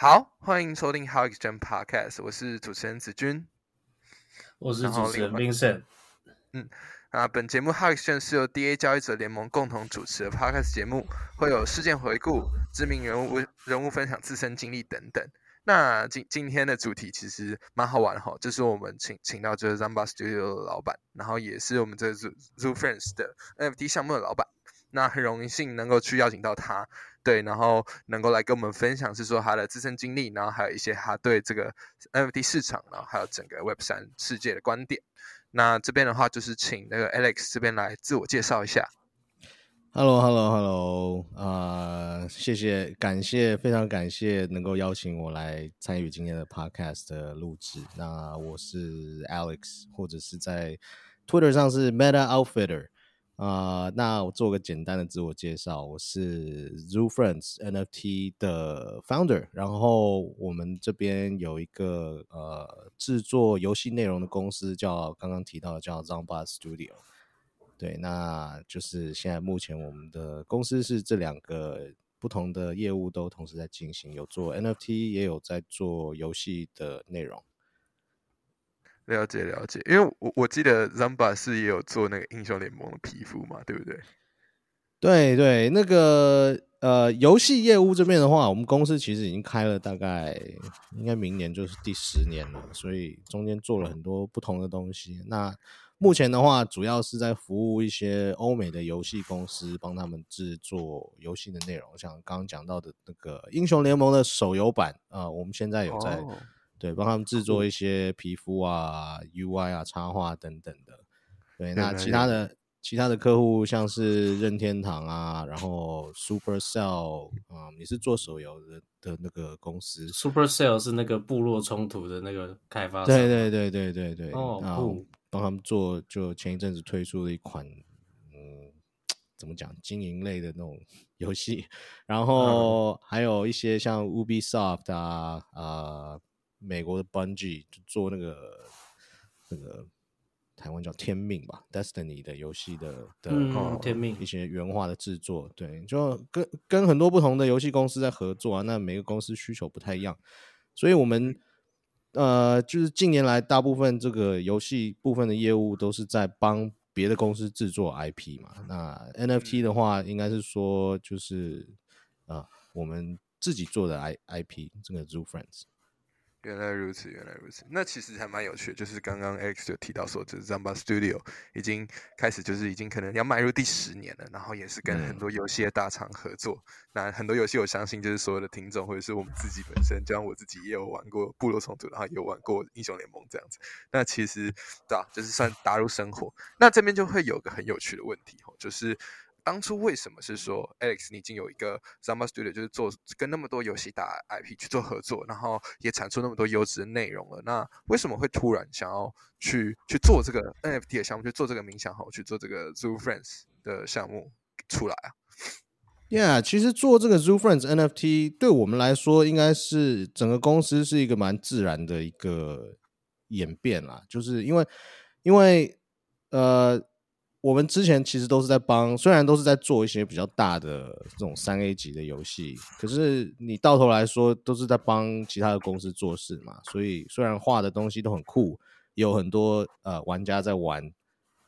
好，欢迎收听 How Exchange Podcast，我是主持人子君，我是主持人 Vincent。嗯，啊，本节目 How Exchange 是由 DA 交易者联盟共同主持的 Podcast 节目，会有事件回顾、知名人物人物分享自身经历等等。那今今天的主题其实蛮好玩哈，就是我们请请到就是 Zamba Studio 的老板，然后也是我们这 Zoo Zoo Friends 的 NFT 项目的老板。那很荣幸能够去邀请到他，对，然后能够来跟我们分享是说他的自身经历，然后还有一些他对这个 NFT 市场，然后还有整个 Web 三世界的观点。那这边的话就是请那个 Alex 这边来自我介绍一下。Hello，Hello，Hello，啊，谢谢，感谢，非常感谢能够邀请我来参与今天的 Podcast 的录制。那我是 Alex，或者是在 Twitter 上是 Meta Outfitter。啊，那我做个简单的自我介绍，我是 Zoo Friends NFT 的 founder，然后我们这边有一个呃制作游戏内容的公司，叫刚刚提到的叫 Zomba Studio。对，那就是现在目前我们的公司是这两个不同的业务都同时在进行，有做 NFT，也有在做游戏的内容。了解了解，因为我我记得 Zamba 是也有做那个英雄联盟的皮肤嘛，对不对？对对，那个呃，游戏业务这边的话，我们公司其实已经开了大概，应该明年就是第十年了，所以中间做了很多不同的东西。那目前的话，主要是在服务一些欧美的游戏公司，帮他们制作游戏的内容，像刚刚讲到的那个英雄联盟的手游版啊，我们现在有在。对，帮他们制作一些皮肤啊、UI 啊、插画等等的。对，那其他的其他的客户像是任天堂啊，然后 Supercell 啊，你是做手游的的那个公司。Supercell 是那个部落冲突的那个开发商。对对对对对对。哦，后帮他们做，就前一阵子推出了一款，嗯，怎么讲，经营类的那种 游戏。然后还有一些像 Ubisoft 啊，啊。美国的 Bungie 就做那个那个台湾叫天命吧，Destiny 的游戏的的天命一些原画的制作，对，就跟跟很多不同的游戏公司在合作啊。那每个公司需求不太一样，所以我们呃，就是近年来大部分这个游戏部分的业务都是在帮别的公司制作 IP 嘛。那 NFT 的话，应该是说就是啊，我们自己做的 I IP 这个 Zoo Friends。原来如此，原来如此。那其实还蛮有趣的，就是刚刚 X 有提到说，就是 Zamba Studio 已经开始，就是已经可能要迈入第十年了，然后也是跟很多游戏的大厂合作。那很多游戏，我相信就是所有的听众或者是我们自己本身，就像我自己也有玩过《部落冲突》，然后也有玩过《英雄联盟》这样子。那其实对吧，就是算打入生活。那这边就会有个很有趣的问题哦，就是。当初为什么是说，Alex，你已经有一个 Zamba Studio，就是做跟那么多游戏打 IP 去做合作，然后也产出那么多优质的内容了？那为什么会突然想要去去做这个 NFT 的项目，去做这个冥想好，去做这个 Zoo Friends 的项目出来啊？Yeah，其实做这个 Zoo Friends NFT 对我们来说，应该是整个公司是一个蛮自然的一个演变啦，就是因为因为呃。我们之前其实都是在帮，虽然都是在做一些比较大的这种三 A 级的游戏，可是你到头来说都是在帮其他的公司做事嘛。所以虽然画的东西都很酷，有很多呃玩家在玩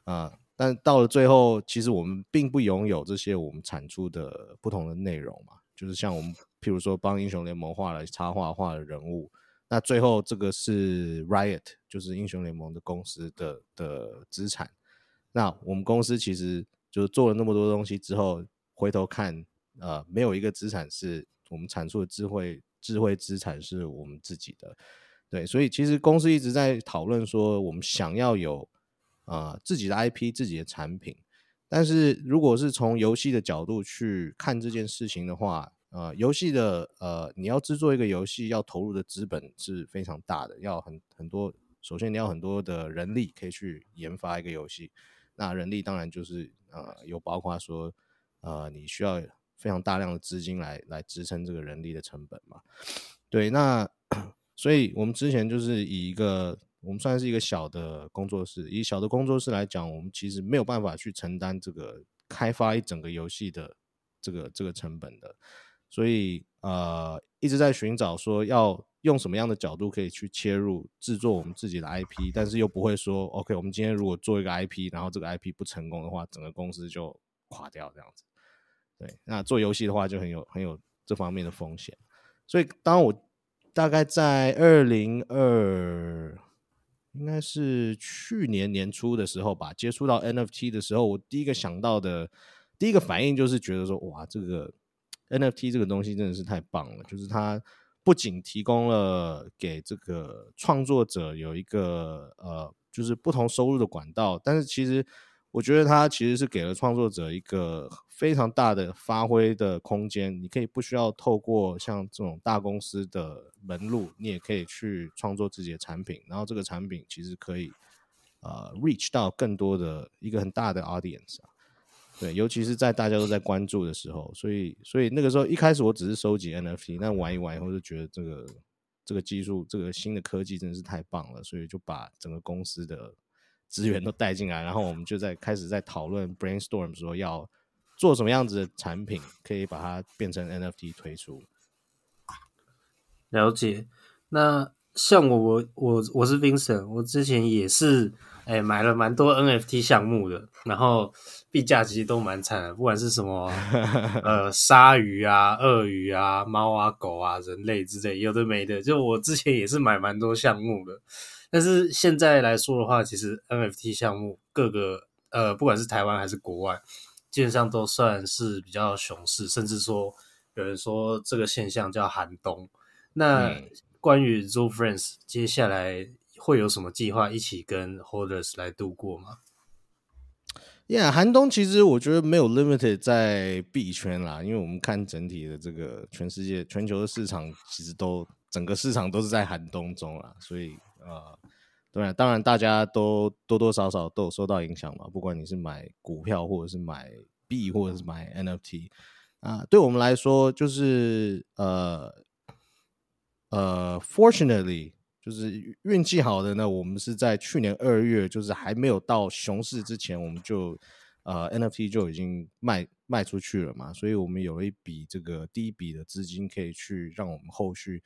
啊，但到了最后，其实我们并不拥有这些我们产出的不同的内容嘛。就是像我们譬如说帮英雄联盟画了插画画的人物，那最后这个是 Riot，就是英雄联盟的公司的的资产。那我们公司其实就是做了那么多东西之后，回头看，呃，没有一个资产是我们产出的智慧智慧资产是我们自己的，对，所以其实公司一直在讨论说，我们想要有啊自己的 IP 自己的产品，但是如果是从游戏的角度去看这件事情的话，呃，游戏的呃你要制作一个游戏要投入的资本是非常大的，要很很多，首先你要很多的人力可以去研发一个游戏。那人力当然就是呃，有包括说呃，你需要非常大量的资金来来支撑这个人力的成本嘛？对，那 所以我们之前就是以一个我们算是一个小的工作室，以小的工作室来讲，我们其实没有办法去承担这个开发一整个游戏的这个这个成本的。所以呃一直在寻找说要用什么样的角度可以去切入制作我们自己的 IP，但是又不会说 OK，我们今天如果做一个 IP，然后这个 IP 不成功的话，整个公司就垮掉这样子。对，那做游戏的话就很有很有这方面的风险。所以当我大概在二零二，应该是去年年初的时候吧，接触到 NFT 的时候，我第一个想到的第一个反应就是觉得说，哇，这个 NFT 这个东西真的是太棒了，就是它不仅提供了给这个创作者有一个呃，就是不同收入的管道，但是其实。我觉得它其实是给了创作者一个非常大的发挥的空间。你可以不需要透过像这种大公司的门路，你也可以去创作自己的产品。然后这个产品其实可以呃 reach 到更多的一个很大的 audience 啊。对，尤其是在大家都在关注的时候。所以，所以那个时候一开始我只是收集 NFT，那玩一玩以后就觉得这个这个技术，这个新的科技真的是太棒了，所以就把整个公司的。资源都带进来，然后我们就在开始在讨论 brainstorm 说要做什么样子的产品，可以把它变成 NFT 推出。了解。那像我我我我是 Vincent，我之前也是哎买了蛮多 NFT 项目的，然后币价其实都蛮惨的，不管是什么 呃鲨鱼啊、鳄鱼啊、猫啊、狗啊、人类之类，有的没的。就我之前也是买蛮多项目的。但是现在来说的话，其实 NFT 项目各个呃，不管是台湾还是国外，基本上都算是比较熊市，甚至说有人说这个现象叫寒冬。那关于 Zoo Friends 接下来会有什么计划，一起跟 Holders 来度过吗？Yeah，寒冬其实我觉得没有 limited 在币圈啦，因为我们看整体的这个全世界全球的市场，其实都整个市场都是在寒冬中啦，所以。呃，对，当然大家都多多少少都有受到影响嘛。不管你是买股票，或者是买币，或者是买 NFT，啊，对我们来说，就是呃呃，fortunately，就是运气好的呢，我们是在去年二月，就是还没有到熊市之前，我们就呃 NFT 就已经卖卖出去了嘛。所以我们有一笔这个第一笔的资金，可以去让我们后续。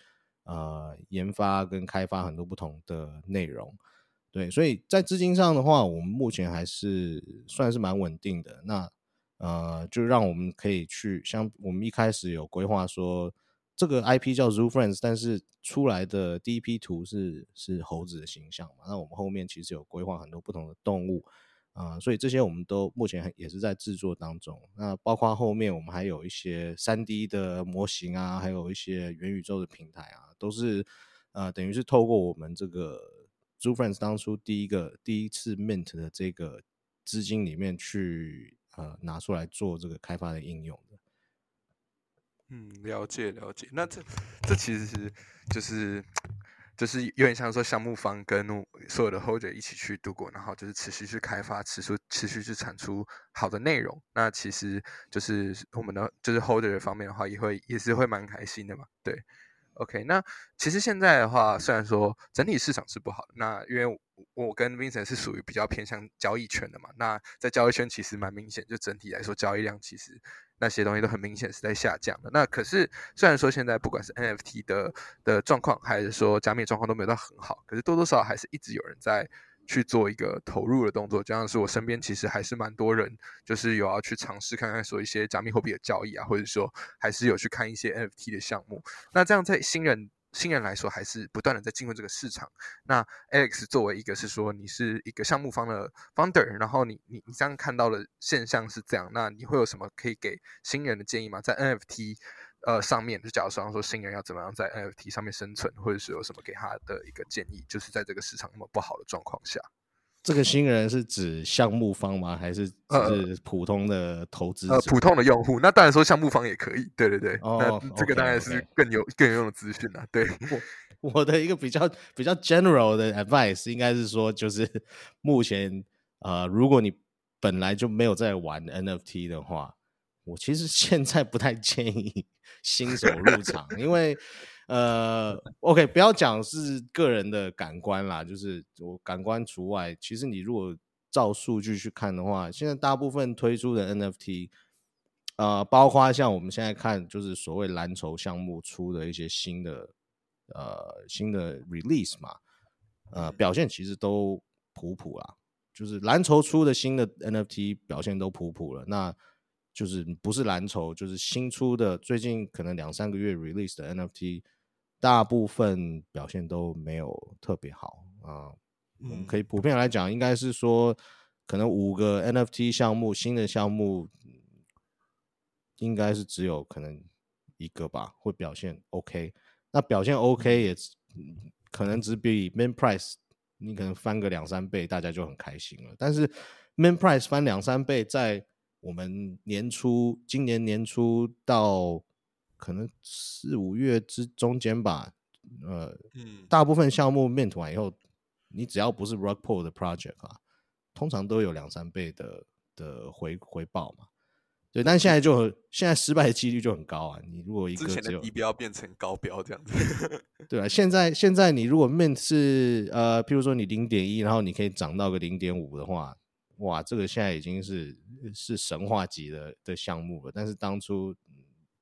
呃，研发跟开发很多不同的内容，对，所以在资金上的话，我们目前还是算是蛮稳定的。那呃，就让我们可以去，像我们一开始有规划说，这个 IP 叫 Zoo Friends，但是出来的第一批图是是猴子的形象嘛？那我们后面其实有规划很多不同的动物。啊，所以这些我们都目前也是在制作当中。那包括后面我们还有一些三 D 的模型啊，还有一些元宇宙的平台啊，都是呃，等于是透过我们这个 Zoo Friends 当初第一个第一次 Mint 的这个资金里面去呃拿出来做这个开发的应用的。嗯，了解了解。那这这其实是就是。就是有点像说项目方跟所有的 holder 一起去度过，然后就是持续去开发，持续持续去产出好的内容。那其实就是我们的就是 holder 方面的话，也会也是会蛮开心的嘛。对，OK。那其实现在的话，虽然说整体市场是不好，那因为我跟 Vincent 是属于比较偏向交易圈的嘛。那在交易圈其实蛮明显，就整体来说交易量其实。那些东西都很明显是在下降的。那可是虽然说现在不管是 NFT 的的状况，还是说加密状况都没有到很好，可是多多少少还是一直有人在去做一个投入的动作。就像是我身边其实还是蛮多人，就是有要去尝试看看说一些加密货币的交易啊，或者说还是有去看一些 NFT 的项目。那这样在新人。新人来说，还是不断的在进入这个市场。那 Alex 作为一个是说，你是一个项目方的 founder，然后你你你这样看到的现象是这样，那你会有什么可以给新人的建议吗？在 NFT 呃上面，就假如说说新人要怎么样在 NFT 上面生存，或者是有什么给他的一个建议，就是在这个市场那么不好的状况下。这个新人是指项目方吗？还是是普通的投资？呃，普通的用户。那当然说项目方也可以。对对对。哦。那这个当然是更有更有用的资讯了。对。我我的一个比较比较 general 的 advice 应该是说，就是目前呃，如果你本来就没有在玩 NFT 的话，我其实现在不太建议新手入场，因为。呃，OK，不要讲是个人的感官啦，就是我感官除外。其实你如果照数据去看的话，现在大部分推出的 NFT，呃，包括像我们现在看，就是所谓蓝筹项目出的一些新的呃新的 release 嘛，呃，表现其实都普普啦。就是蓝筹出的新的 NFT 表现都普普了，那就是不是蓝筹，就是新出的最近可能两三个月 release 的 NFT，大部分表现都没有特别好啊。我们可以普遍来讲，应该是说，可能五个 NFT 项目新的项目。应该是只有可能一个吧，会表现 OK。那表现 OK 也可能只比 Main Price 你可能翻个两三倍，大家就很开心了。但是 Main Price 翻两三倍，在我们年初今年年初到可能四五月之中间吧，呃，大部分项目面图完以后，你只要不是 Rockpool 的 Project 啊，通常都有两三倍的的回回报嘛。对，但现在就现在失败的几率就很高啊！你如果一个之前的低标变成高标这样子，对啊，现在现在你如果面是呃，譬如说你零点一，然后你可以涨到个零点五的话，哇，这个现在已经是是神话级的的项目了。但是当初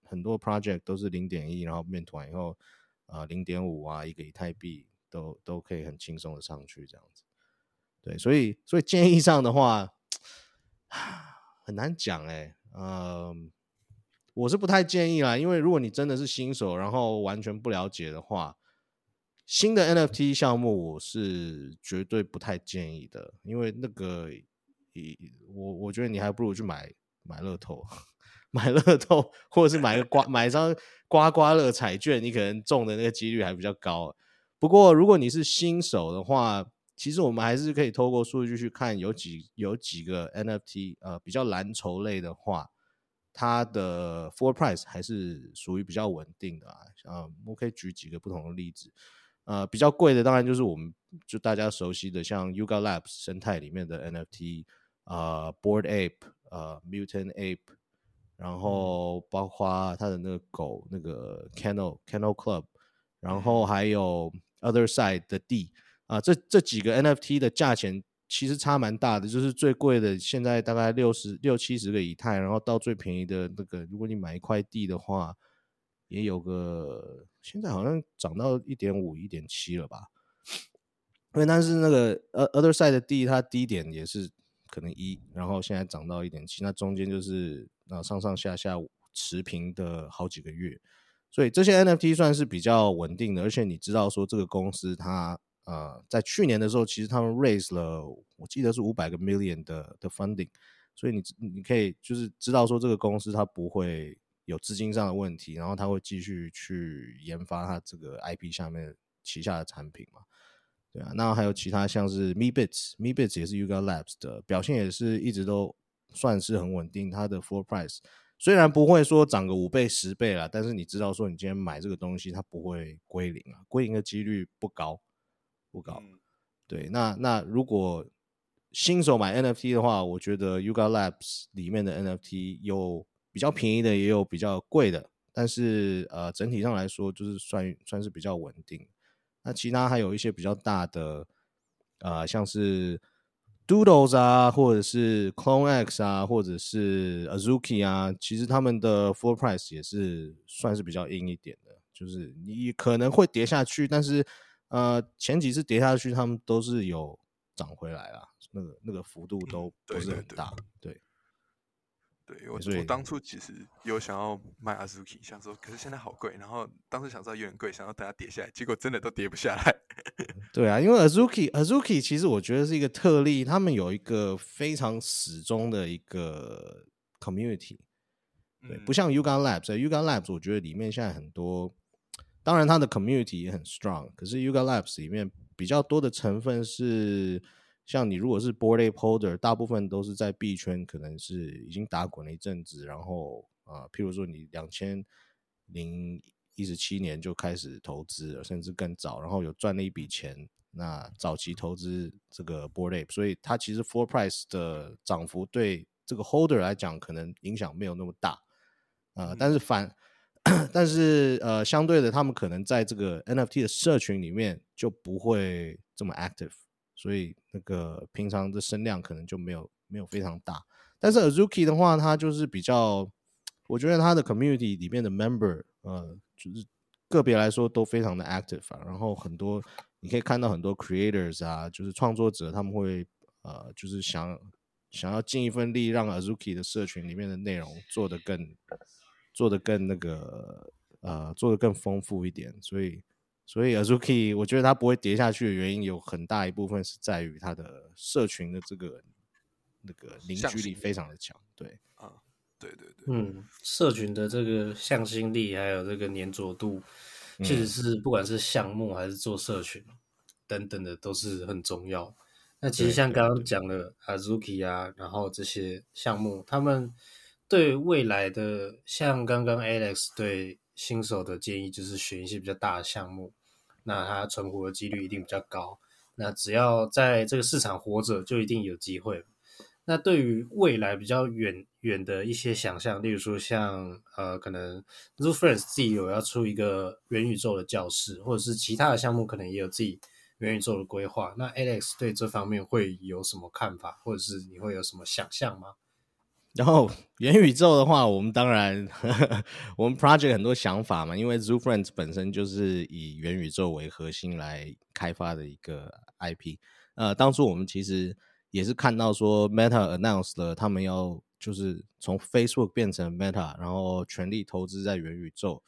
很多 project 都是零点一，然后面团以后啊零点五啊，一个以太币都都可以很轻松的上去这样子。对，所以所以建议上的话很难讲哎。嗯，我是不太建议啦，因为如果你真的是新手，然后完全不了解的话，新的 NFT 项目我是绝对不太建议的，因为那个，你我我觉得你还不如去买买乐透，买乐透，或者是买个刮买张刮刮乐彩券，你可能中的那个几率还比较高。不过如果你是新手的话，其实我们还是可以透过数据去看，有几有几个 NFT，呃，比较蓝筹类的话，它的 Full Price 还是属于比较稳定的啊。啊，我可以举几个不同的例子，呃，比较贵的当然就是我们就大家熟悉的，像 Yuga Labs 生态里面的 NFT，啊，Board Ape，呃，Mutant Ape，然后包括它的那个狗那个 Kennel Kennel Club，然后还有 Other Side 的 D。啊，这这几个 NFT 的价钱其实差蛮大的，就是最贵的现在大概六十六七十个以太，然后到最便宜的那个，如果你买一块地的话，也有个现在好像涨到一点五、一点七了吧？因为但是那个呃 Other Side 的地，它低点也是可能一，然后现在涨到一点七，那中间就是那上上下下持平的好几个月，所以这些 NFT 算是比较稳定的，而且你知道说这个公司它。呃，在去年的时候，其实他们 raise 了，我记得是五百个 million 的的 funding，所以你你可以就是知道说这个公司它不会有资金上的问题，然后它会继续去研发它这个 IP 下面旗下的产品嘛，对啊，那还有其他像是 MeBits，MeBits 也是 Yuga Labs 的表现也是一直都算是很稳定，它的 full price 虽然不会说涨个五倍十倍啦，但是你知道说你今天买这个东西它不会归零啊，归零的几率不高。不高，对，那那如果新手买 NFT 的话，我觉得 Yuga Labs 里面的 NFT 有比较便宜的，也有比较贵的，但是呃，整体上来说就是算算是比较稳定。那其他还有一些比较大的，呃，像是 Doodles 啊，或者是 Clone X 啊，或者是 Azuki 啊，其实他们的 Full Price 也是算是比较硬一点的，就是你可能会跌下去，但是。呃，前几次跌下去，他们都是有涨回来啦，那个那个幅度都不是很大，对。对我我当初其实有想要卖 Azuki，想说，可是现在好贵，然后当时想知道有点贵，想要等它跌下来，结果真的都跌不下来。对啊，因为 Azuki Azuki 其实我觉得是一个特例，他们有一个非常始终的一个 community，对，不像 Yuga Labs，Yuga Labs 我觉得里面现在很多。当然，它的 community 也很 strong。可是 Yuga Labs 里面比较多的成分是，像你如果是 Board Ape Holder，大部分都是在币圈，可能是已经打滚了一阵子。然后啊，譬如说你两千零一十七年就开始投资，甚至更早，然后有赚了一笔钱，那早期投资这个 Board Ape，所以它其实 Full Price 的涨幅对这个 Holder 来讲，可能影响没有那么大啊。但是反 但是呃，相对的，他们可能在这个 NFT 的社群里面就不会这么 active，所以那个平常的声量可能就没有没有非常大。但是 Azuki 的话，它就是比较我觉得它的 community 里面的 member，呃，就是个别来说都非常的 active 啊。然后很多你可以看到很多 creators 啊，就是创作者，他们会呃，就是想想要尽一份力，让 Azuki 的社群里面的内容做得更做得更那个呃，做得更丰富一点。所以，所以 Azuki 我觉得它不会跌下去的原因有很大一部分是在于它的社群的这个那个凝聚力非常的强。对啊，对对对，嗯，社群的这个向心力还有这个粘着度，其实是不管是项目还是做社群等等的都是很重要。那其实像刚刚讲的 Azuki 啊，然后这些项目，他们对未来的，像刚刚 Alex 对新手的建议就是选一些比较大的项目，那它存活的几率一定比较高。那只要在这个市场活着，就一定有机会。那对于未来比较远远的一些想象，例如说像呃，可能 Zoo Friends 自己有要出一个元宇宙的教室，或者是其他的项目，可能也有自己元宇宙的规划。那 Alex 对这方面会有什么看法，或者是你会有什么想象吗？然后元宇宙的话，我们当然 我们 project 很多想法嘛，因为 Zoo Friends 本身就是以元宇宙为核心来开发的一个 IP。呃，当初我们其实。也是看到说，Meta announced 了他们要就是从 Facebook 变成 Meta，然后全力投资在元宇宙，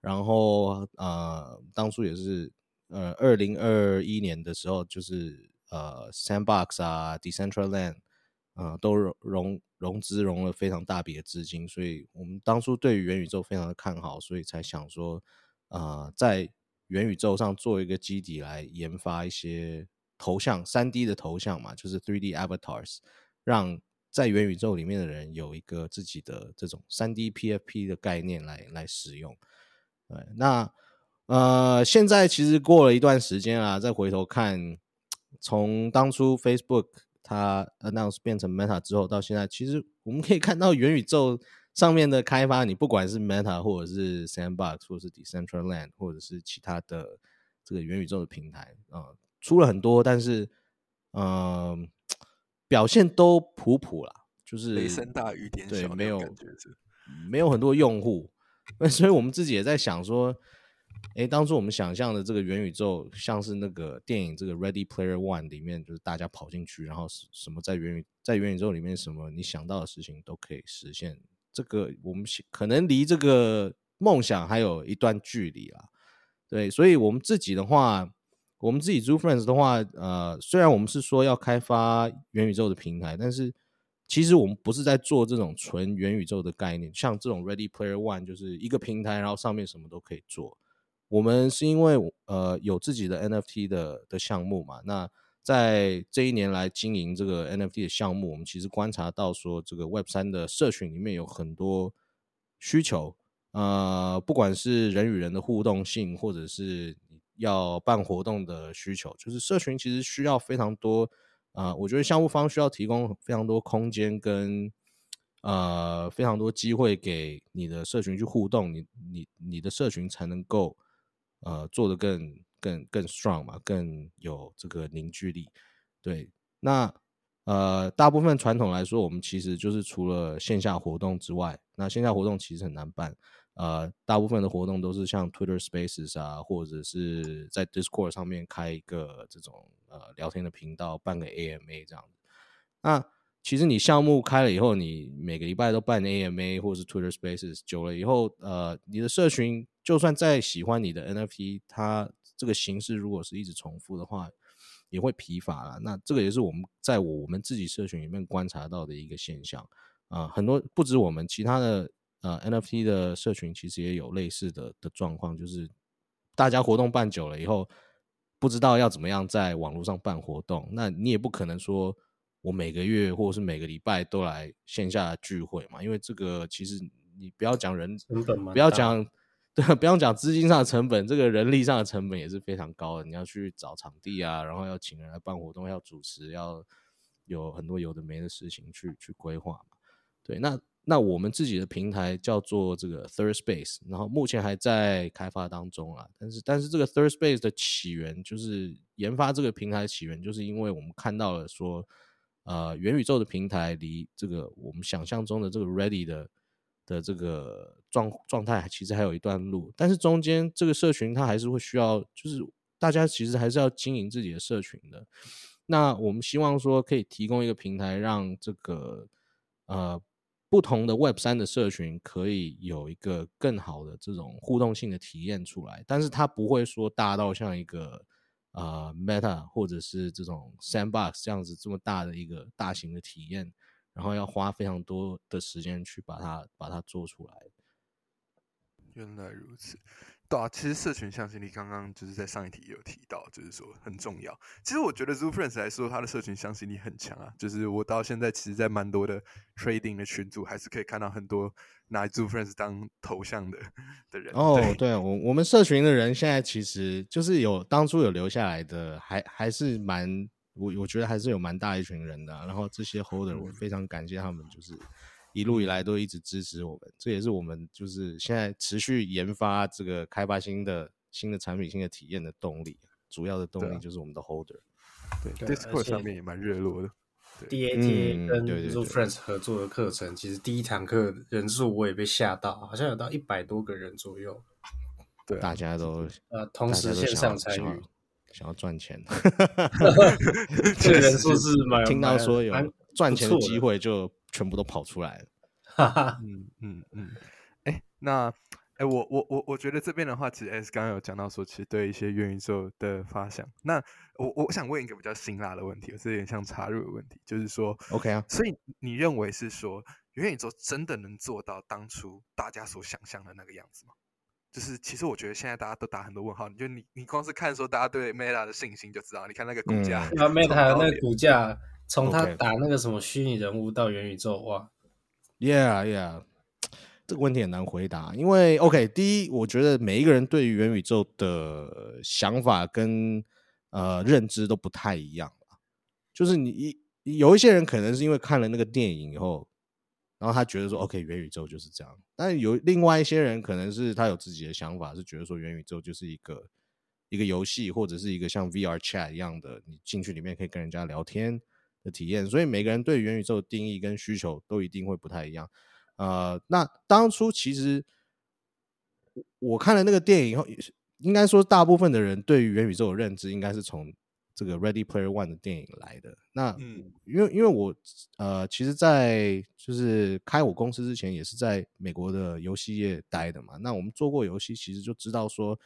然后呃，当初也是呃，二零二一年的时候，就是呃，Sandbox 啊，Decentraland，呃，都融融融资融了非常大笔的资金，所以我们当初对于元宇宙非常的看好，所以才想说，呃，在元宇宙上做一个基底来研发一些。头像三 D 的头像嘛，就是 Three D Avatars，让在元宇宙里面的人有一个自己的这种三 D PFP 的概念来来使用。对，那呃，现在其实过了一段时间啊，再回头看，从当初 Facebook 它 announce 变成 Meta 之后，到现在，其实我们可以看到元宇宙上面的开发，你不管是 Meta 或者是 Sandbox 或者是 Decentraland 或者是其他的这个元宇宙的平台啊。出了很多，但是，嗯，表现都普普啦，就是雷声大雨点小，对，没有没有很多用户，所以我们自己也在想说，哎，当初我们想象的这个元宇宙，像是那个电影《这个 Ready Player One》里面，就是大家跑进去，然后什么在元宇在元宇宙里面，什么你想到的事情都可以实现。这个我们可能离这个梦想还有一段距离啦，对，所以我们自己的话。我们自己 Zoo Friends 的话，呃，虽然我们是说要开发元宇宙的平台，但是其实我们不是在做这种纯元宇宙的概念，像这种 Ready Player One 就是一个平台，然后上面什么都可以做。我们是因为呃有自己的 NFT 的的项目嘛，那在这一年来经营这个 NFT 的项目，我们其实观察到说，这个 Web 三的社群里面有很多需求，呃，不管是人与人的互动性，或者是要办活动的需求，就是社群其实需要非常多啊。我觉得项目方需要提供非常多空间跟呃非常多机会给你的社群去互动，你你你的社群才能够呃做得更更更 strong 嘛，更有这个凝聚力。对，那呃大部分传统来说，我们其实就是除了线下活动之外，那线下活动其实很难办。呃，大部分的活动都是像 Twitter Spaces 啊，或者是在 Discord 上面开一个这种呃聊天的频道，办个 AMA 这样。那其实你项目开了以后，你每个礼拜都办 AMA 或者是 Twitter Spaces，久了以后，呃，你的社群就算再喜欢你的 NFT，它这个形式如果是一直重复的话，也会疲乏了。那这个也是我们在我们自己社群里面观察到的一个现象啊，很多不止我们其他的。呃，NFT 的社群其实也有类似的的状况，就是大家活动办久了以后，不知道要怎么样在网络上办活动。那你也不可能说我每个月或者是每个礼拜都来线下聚会嘛，因为这个其实你不要讲人成本嘛，不要讲对，不用讲资金上的成本，这个人力上的成本也是非常高的。你要去找场地啊，然后要请人来办活动，要主持，要有很多有的没的事情去去规划嘛。对，那。那我们自己的平台叫做这个 Third Space，然后目前还在开发当中啊。但是，但是这个 Third Space 的起源，就是研发这个平台的起源，就是因为我们看到了说，呃，元宇宙的平台离这个我们想象中的这个 Ready 的的这个状状态，其实还有一段路。但是中间这个社群它还是会需要，就是大家其实还是要经营自己的社群的。那我们希望说可以提供一个平台，让这个呃不同的 Web 三的社群可以有一个更好的这种互动性的体验出来，但是它不会说大到像一个呃 Meta 或者是这种 Sandbox 这样子这么大的一个大型的体验，然后要花非常多的时间去把它把它做出来。原来如此。对啊，其实社群向心力刚刚就是在上一题有提到，就是说很重要。其实我觉得 Zoo Friends 来说，它的社群向心力很强啊。就是我到现在，其实，在蛮多的 trading 的群组，还是可以看到很多拿 Zoo Friends 当头像的的人。哦，对我我们社群的人现在其实就是有当初有留下来的，还还是蛮我我觉得还是有蛮大一群人的。然后这些 holder 我非常感谢他们，就是。一路以来都一直支持我们，这也是我们就是现在持续研发这个开发新的新的产品、新的体验的动力。主要的动力就是我们的 Holder。对，Discord 上面也蛮热络的。DAT 跟 Zoo Friends 合作的课程，其实第一堂课人数我也被吓到，好像有到一百多个人左右。对，大家都呃同时线上参与，想要赚钱。这人数是蛮听到说有赚钱的机会就。全部都跑出来了，哈哈，嗯嗯嗯，哎，那哎，我我我我觉得这边的话，其实 S 刚刚有讲到说，其实对一些元宇宙的发想，那我我想问一个比较辛辣的问题，是有点像插入的问题，就是说，OK 啊，所以你认为是说元宇宙真的能做到当初大家所想象的那个样子吗？就是其实我觉得现在大家都打很多问号，你就你你光是看说大家对 Meta 的信心就知道，你看那个股价，那 Meta 那个股价。从他打那个什么虚拟人物到元宇宙，哇，Yeah Yeah，这个问题很难回答，因为 OK，第一，我觉得每一个人对于元宇宙的想法跟呃认知都不太一样就是你一有一些人可能是因为看了那个电影以后，然后他觉得说 OK，元宇宙就是这样，但有另外一些人可能是他有自己的想法，是觉得说元宇宙就是一个一个游戏或者是一个像 VR Chat 一样的，你进去里面可以跟人家聊天。的体验，所以每个人对元宇宙的定义跟需求都一定会不太一样。呃，那当初其实我看了那个电影以后，应该说大部分的人对于元宇宙的认知，应该是从这个《Ready Player One》的电影来的。那嗯，因为因为我呃，其实，在就是开我公司之前，也是在美国的游戏业待的嘛。那我们做过游戏，其实就知道说，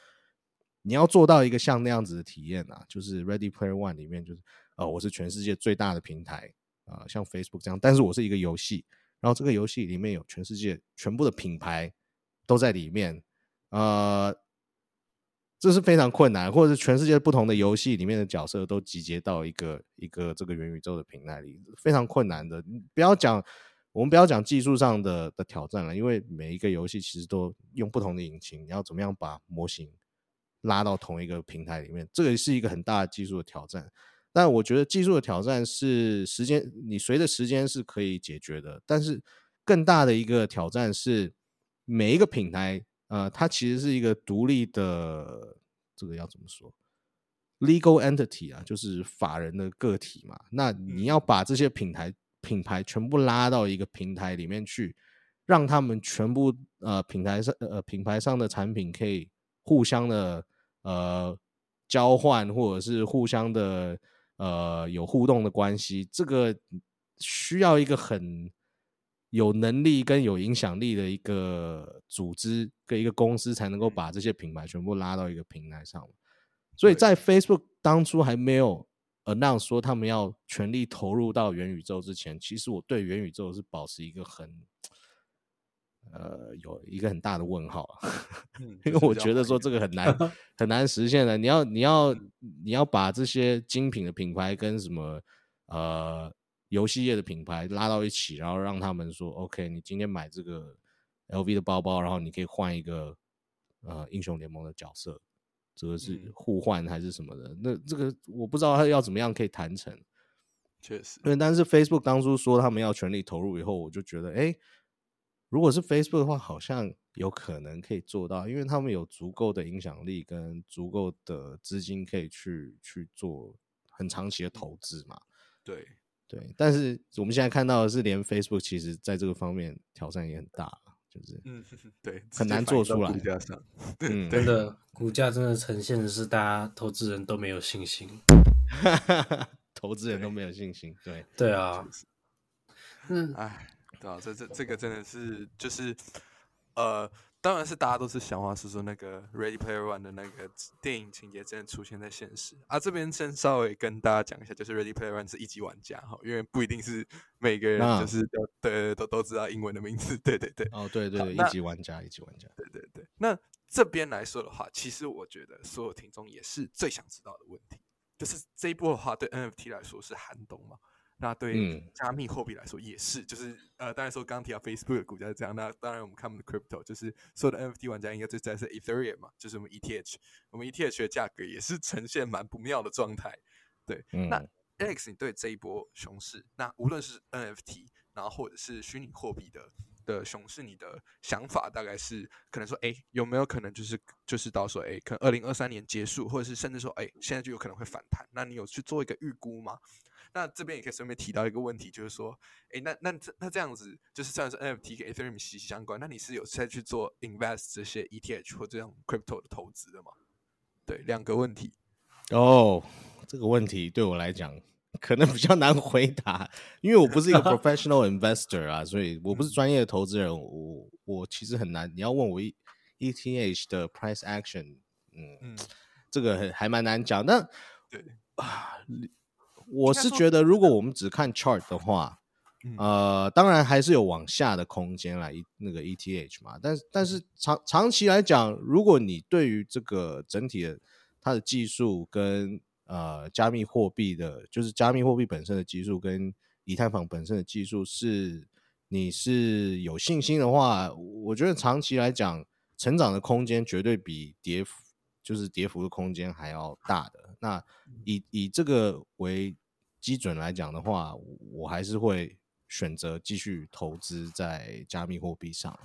你要做到一个像那样子的体验啊，就是《Ready Player One》里面就是。呃，我是全世界最大的平台啊，像 Facebook 这样，但是我是一个游戏，然后这个游戏里面有全世界全部的品牌都在里面，呃，这是非常困难，或者是全世界不同的游戏里面的角色都集结到一个一个这个元宇宙的平台里，非常困难的。不要讲我们不要讲技术上的的挑战了，因为每一个游戏其实都用不同的引擎，你要怎么样把模型拉到同一个平台里面，这个是一个很大的技术的挑战。但我觉得技术的挑战是时间，你随着时间是可以解决的。但是更大的一个挑战是，每一个品牌，呃，它其实是一个独立的，这个要怎么说？legal entity 啊，就是法人的个体嘛。那你要把这些品牌品牌全部拉到一个平台里面去，让他们全部呃平台上呃品牌上的产品可以互相的呃交换，或者是互相的。呃，有互动的关系，这个需要一个很有能力跟有影响力的一个组织跟一个公司，才能够把这些品牌全部拉到一个平台上。所以在 Facebook 当初还没有 announce 说他们要全力投入到元宇宙之前，其实我对元宇宙是保持一个很。呃，有一个很大的问号，因为我觉得说这个很难 很难实现的。你要你要你要把这些精品的品牌跟什么呃游戏业的品牌拉到一起，然后让他们说 OK，你今天买这个 LV 的包包，然后你可以换一个呃英雄联盟的角色，这个是互换还是什么的？那这个我不知道他要怎么样可以谈成。确实，对，但是 Facebook 当初说他们要全力投入以后，我就觉得哎。如果是 Facebook 的话，好像有可能可以做到，因为他们有足够的影响力跟足够的资金可以去去做很长期的投资嘛。对对，但是我们现在看到的是，连 Facebook 其实在这个方面挑战也很大，就是嗯，对，很难做出来股价上，嗯，真的股价真的呈现的是大家投资人都没有信心。投资人都没有信心，对，对啊，嗯，哎，对啊，这这这个真的是就是呃。当然是大家都是想法是说那个《Ready Player One》的那个电影情节真的出现在现实啊。这边先稍微跟大家讲一下，就是《Ready Player One》是一级玩家哈，因为不一定是每个人就是都对都都知道英文的名字，对对对。哦，对对对，一级玩家，一级玩家，对对对。那这边来说的话，其实我觉得所有听众也是最想知道的问题，就是这一波的话对 NFT 来说是寒冬嘛？那对加密货币来说也是，就是呃，当然说刚刚提到 Facebook 的股价是这样，那当然我们看我们的 Crypto，就是所有的 NFT 玩家应该最在是 Ethereum 嘛，就是我们 ETH，我们 ETH 的价格也是呈现蛮不妙的状态。对，那 Alex，你对这一波熊市，那无论是 NFT，然后或者是虚拟货币的的熊市，你的想法大概是可能说，哎，有没有可能就是就是到说，哎，可能二零二三年结束，或者是甚至说，哎，现在就有可能会反弹？那你有去做一个预估吗？那这边也可以顺便提到一个问题，就是说，哎，那那这那这样子，就是虽然是 NFT 跟 Ethereum 息息相关，那你是有在去做 invest 这些 ETH 或这样 crypto 的投资的吗？对，两个问题。哦，这个问题对我来讲可能比较难回答，因为我不是一个 professional investor 啊，所以我不是专业的投资人，我我其实很难。你要问我 ETH 的 price action，嗯，这个还蛮难讲。那对啊。我是觉得，如果我们只看 chart 的话，呃，当然还是有往下的空间来那个 ETH 嘛。但是，但是长长期来讲，如果你对于这个整体的它的技术跟呃加密货币的，就是加密货币本身的技术跟以太坊本身的技术是你是有信心的话，我觉得长期来讲，成长的空间绝对比跌幅就是跌幅的空间还要大的。那以以这个为基准来讲的话，我还是会选择继续投资在加密货币上，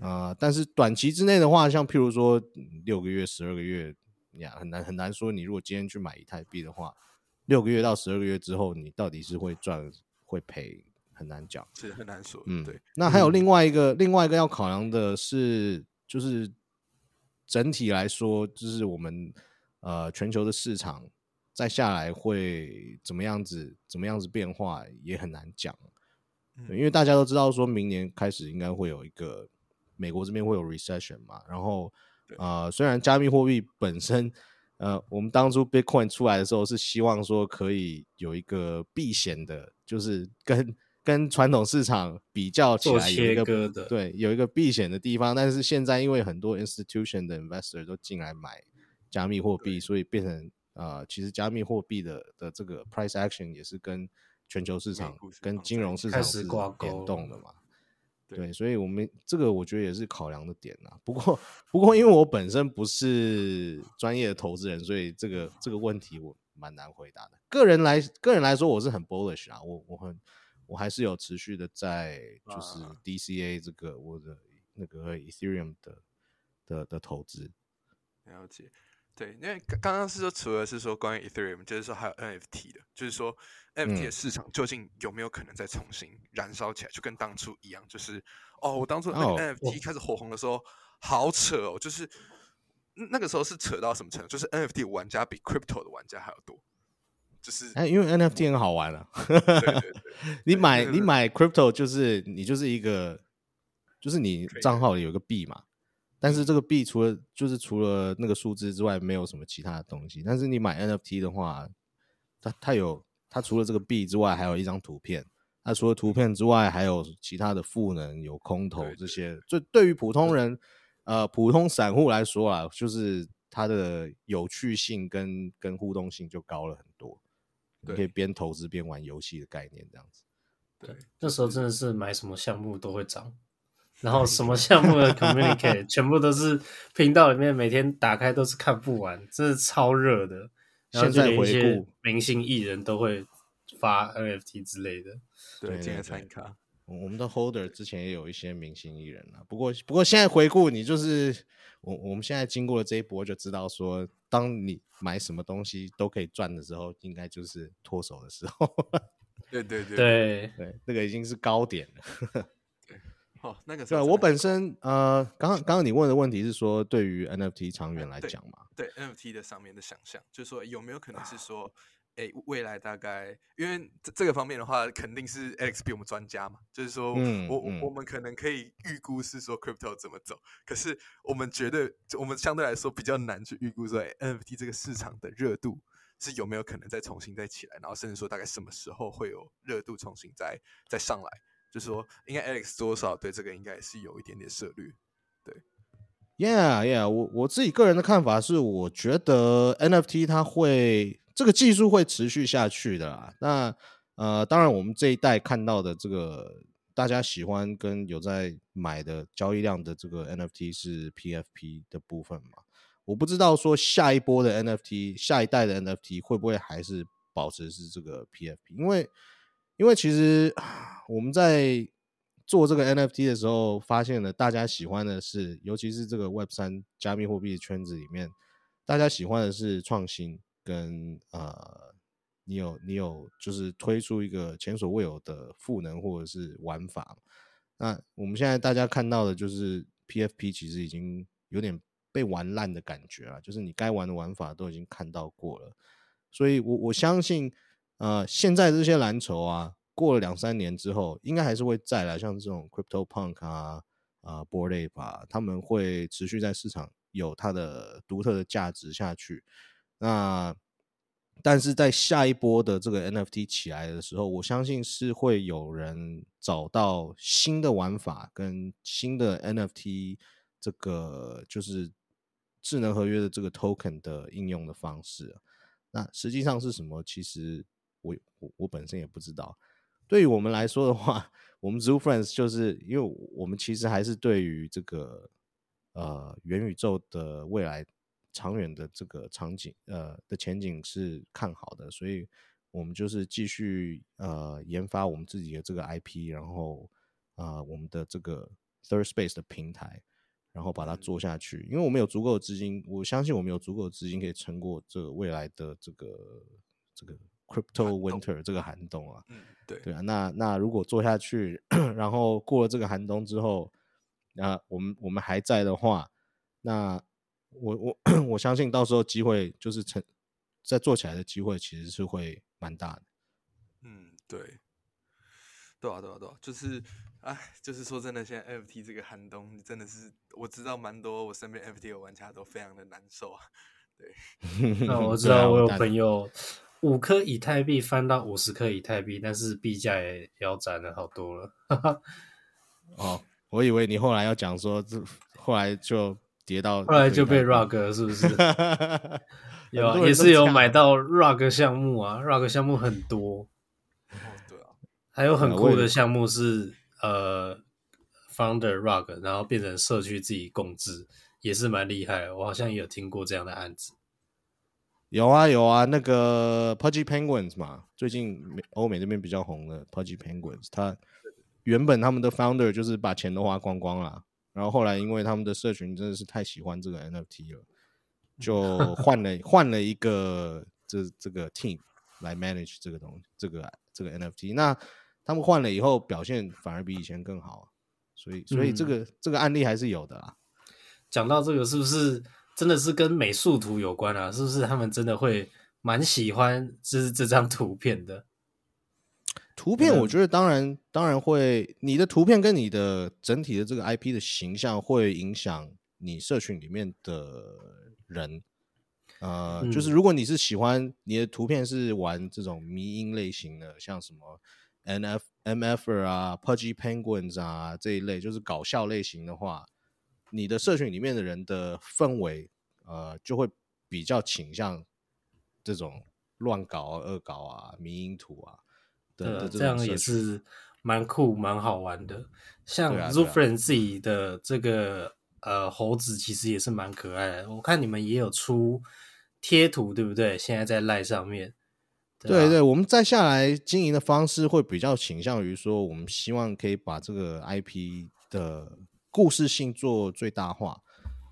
啊，但是短期之内的话，像譬如说六个月、十二个月呀，很难很难说。你如果今天去买以太币的话，六个月到十二个月之后，你到底是会赚会赔，很难讲，是很难说。嗯，对。那还有另外一个另外一个要考量的是，就是整体来说，就是我们。呃，全球的市场再下来会怎么样子？怎么样子变化也很难讲，因为大家都知道，说明年开始应该会有一个美国这边会有 recession 嘛。然后，呃，虽然加密货币本身，呃，我们当初 Bitcoin 出来的时候是希望说可以有一个避险的，就是跟跟传统市场比较起来有一个对有一个避险的地方。但是现在因为很多 institution 的 investor 都进来买。加密货币，所以变成啊，其实加密货币的的这个 price action 也是跟全球市场、跟金融市场是联动的嘛。对，所以我们这个我觉得也是考量的点呐。不过，不过因为我本身不是专业的投资人，所以这个这个问题我蛮难回答的。个人来个人来说，我是很 bullish 啊，我我很我还是有持续的在就是 DCA 这个我的那个 Ethereum 的的的投资。了解。对，因为刚刚是说，除了是说关于 Ethereum，就是说还有 NFT 的，就是说 NFT 的市场究竟有没有可能再重新燃烧起来，就跟当初一样，就是哦，我当初那个 NFT 开始火红的时候，好扯哦，就是那个时候是扯到什么程度？就是 NFT 玩家比 Crypto 的玩家还要多，就是哎，因为 NFT 很好玩了，你买你买 Crypto 就是你就是一个，就是你账号里有个币嘛。但是这个币除了就是除了那个数字之外，没有什么其他的东西。但是你买 NFT 的话，它它有它除了这个币之外，还有一张图片。它除了图片之外，还有其他的赋能，有空投这些。就对于普通人，呃，普通散户来说啊，就是它的有趣性跟跟互动性就高了很多。你可以边投资边玩游戏的概念，这样子。对，那时候真的是买什么项目都会涨。然后什么项目的 communicate 全部都是频道里面每天打开都是看不完，真是超热的。现在回顾，明星艺人都会发 NFT 之类的。对，今天参卡。我们的 holder 之前也有一些明星艺人啊，不过不过现在回顾，你就是我我们现在经过了这一波，就知道说，当你买什么东西都可以赚的时候，应该就是脱手的时候。对对对对对，那个已经是高点了。哦，那个对我本身呃，刚刚刚刚你问的问题是说，对于 NFT 长远来讲嘛，对 NFT 的上面的想象，就是说有没有可能是说，哎，未来大概因为这这个方面的话，肯定是 Alex 比我们专家嘛，就是说我我们可能可以预估是说 Crypto 怎么走，可是我们绝对我们相对来说比较难去预估说 NFT 这个市场的热度是有没有可能再重新再起来，然后甚至说大概什么时候会有热度重新再再上来。就是说应该 Alex 多少对这个应该是有一点点涉略，对，Yeah Yeah，我我自己个人的看法是，我觉得 NFT 它会这个技术会持续下去的啦。那呃，当然我们这一代看到的这个大家喜欢跟有在买的交易量的这个 NFT 是 PFP 的部分嘛？我不知道说下一波的 NFT 下一代的 NFT 会不会还是保持是这个 PFP，因为。因为其实我们在做这个 NFT 的时候，发现了大家喜欢的是，尤其是这个 Web 三加密货币圈子里面，大家喜欢的是创新跟呃，你有你有就是推出一个前所未有的赋能或者是玩法。那我们现在大家看到的就是 PFP 其实已经有点被玩烂的感觉了，就是你该玩的玩法都已经看到过了，所以我我相信。呃，现在这些蓝筹啊，过了两三年之后，应该还是会再来，像这种 Crypto Punk 啊、啊 Board Ape 啊，他们会持续在市场有它的独特的价值下去。那但是在下一波的这个 NFT 起来的时候，我相信是会有人找到新的玩法跟新的 NFT 这个就是智能合约的这个 Token 的应用的方式。那实际上是什么？其实。我我我本身也不知道，对于我们来说的话，我们 Zoo Friends 就是因为我们其实还是对于这个呃元宇宙的未来长远的这个场景呃的前景是看好的，所以我们就是继续呃研发我们自己的这个 IP，然后啊我们的这个 Third Space 的平台，然后把它做下去，因为我们有足够的资金，我相信我们有足够的资金可以撑过这个未来的这个这个。Crypto Winter 这个寒冬啊，嗯，对对啊，那那如果做下去，然后过了这个寒冬之后，那我们我们还在的话，那我我 我相信到时候机会就是成再做起来的机会其实是会蛮大的。嗯，对，对啊，对啊，对啊，就是哎，就是说真的，现在 FT 这个寒冬真的是我知道蛮多，我身边 FT 的玩家都非常的难受啊。对，那我 知道我有朋友。五颗以太币翻到五十颗以太币，但是币价也腰斩了好多了。哦，我以为你后来要讲说，这后来就跌到，后来就被 rug 了是不是？有啊也是有买到 rug 项目啊，rug 项目很多。哦，对啊，还有很酷的项目是呃，founder rug，然后变成社区自己共治，也是蛮厉害。我好像也有听过这样的案子。有啊有啊，那个 Pudgy Penguins 嘛，最近欧美这边比较红的 Pudgy Penguins，他原本他们的 founder 就是把钱都花光光了，然后后来因为他们的社群真的是太喜欢这个 NFT 了，就换了 换了一个这这个 team 来 manage 这个东西，这个这个 NFT。那他们换了以后表现反而比以前更好，所以所以这个这个案例还是有的啦。讲到这个是不是？真的是跟美术图有关啊？是不是他们真的会蛮喜欢这这张图片的？图片我觉得当然当然会，你的图片跟你的整体的这个 IP 的形象会影响你社群里面的人。呃，就是如果你是喜欢你的图片是玩这种迷音类型的，像什么 NF MF 啊、Pudgy Penguins 啊这一类，就是搞笑类型的话。你的社群里面的人的氛围，呃，就会比较倾向这种乱搞啊、恶搞啊、迷因图啊的，这样也是蛮酷、蛮好玩的。像 Zufren 自己的这个呃猴子，其实也是蛮可爱的。我看你们也有出贴图，对不对？现在在赖上面。对对，我们再下来经营的方式会比较倾向于说，我们希望可以把这个 IP 的。故事性做最大化，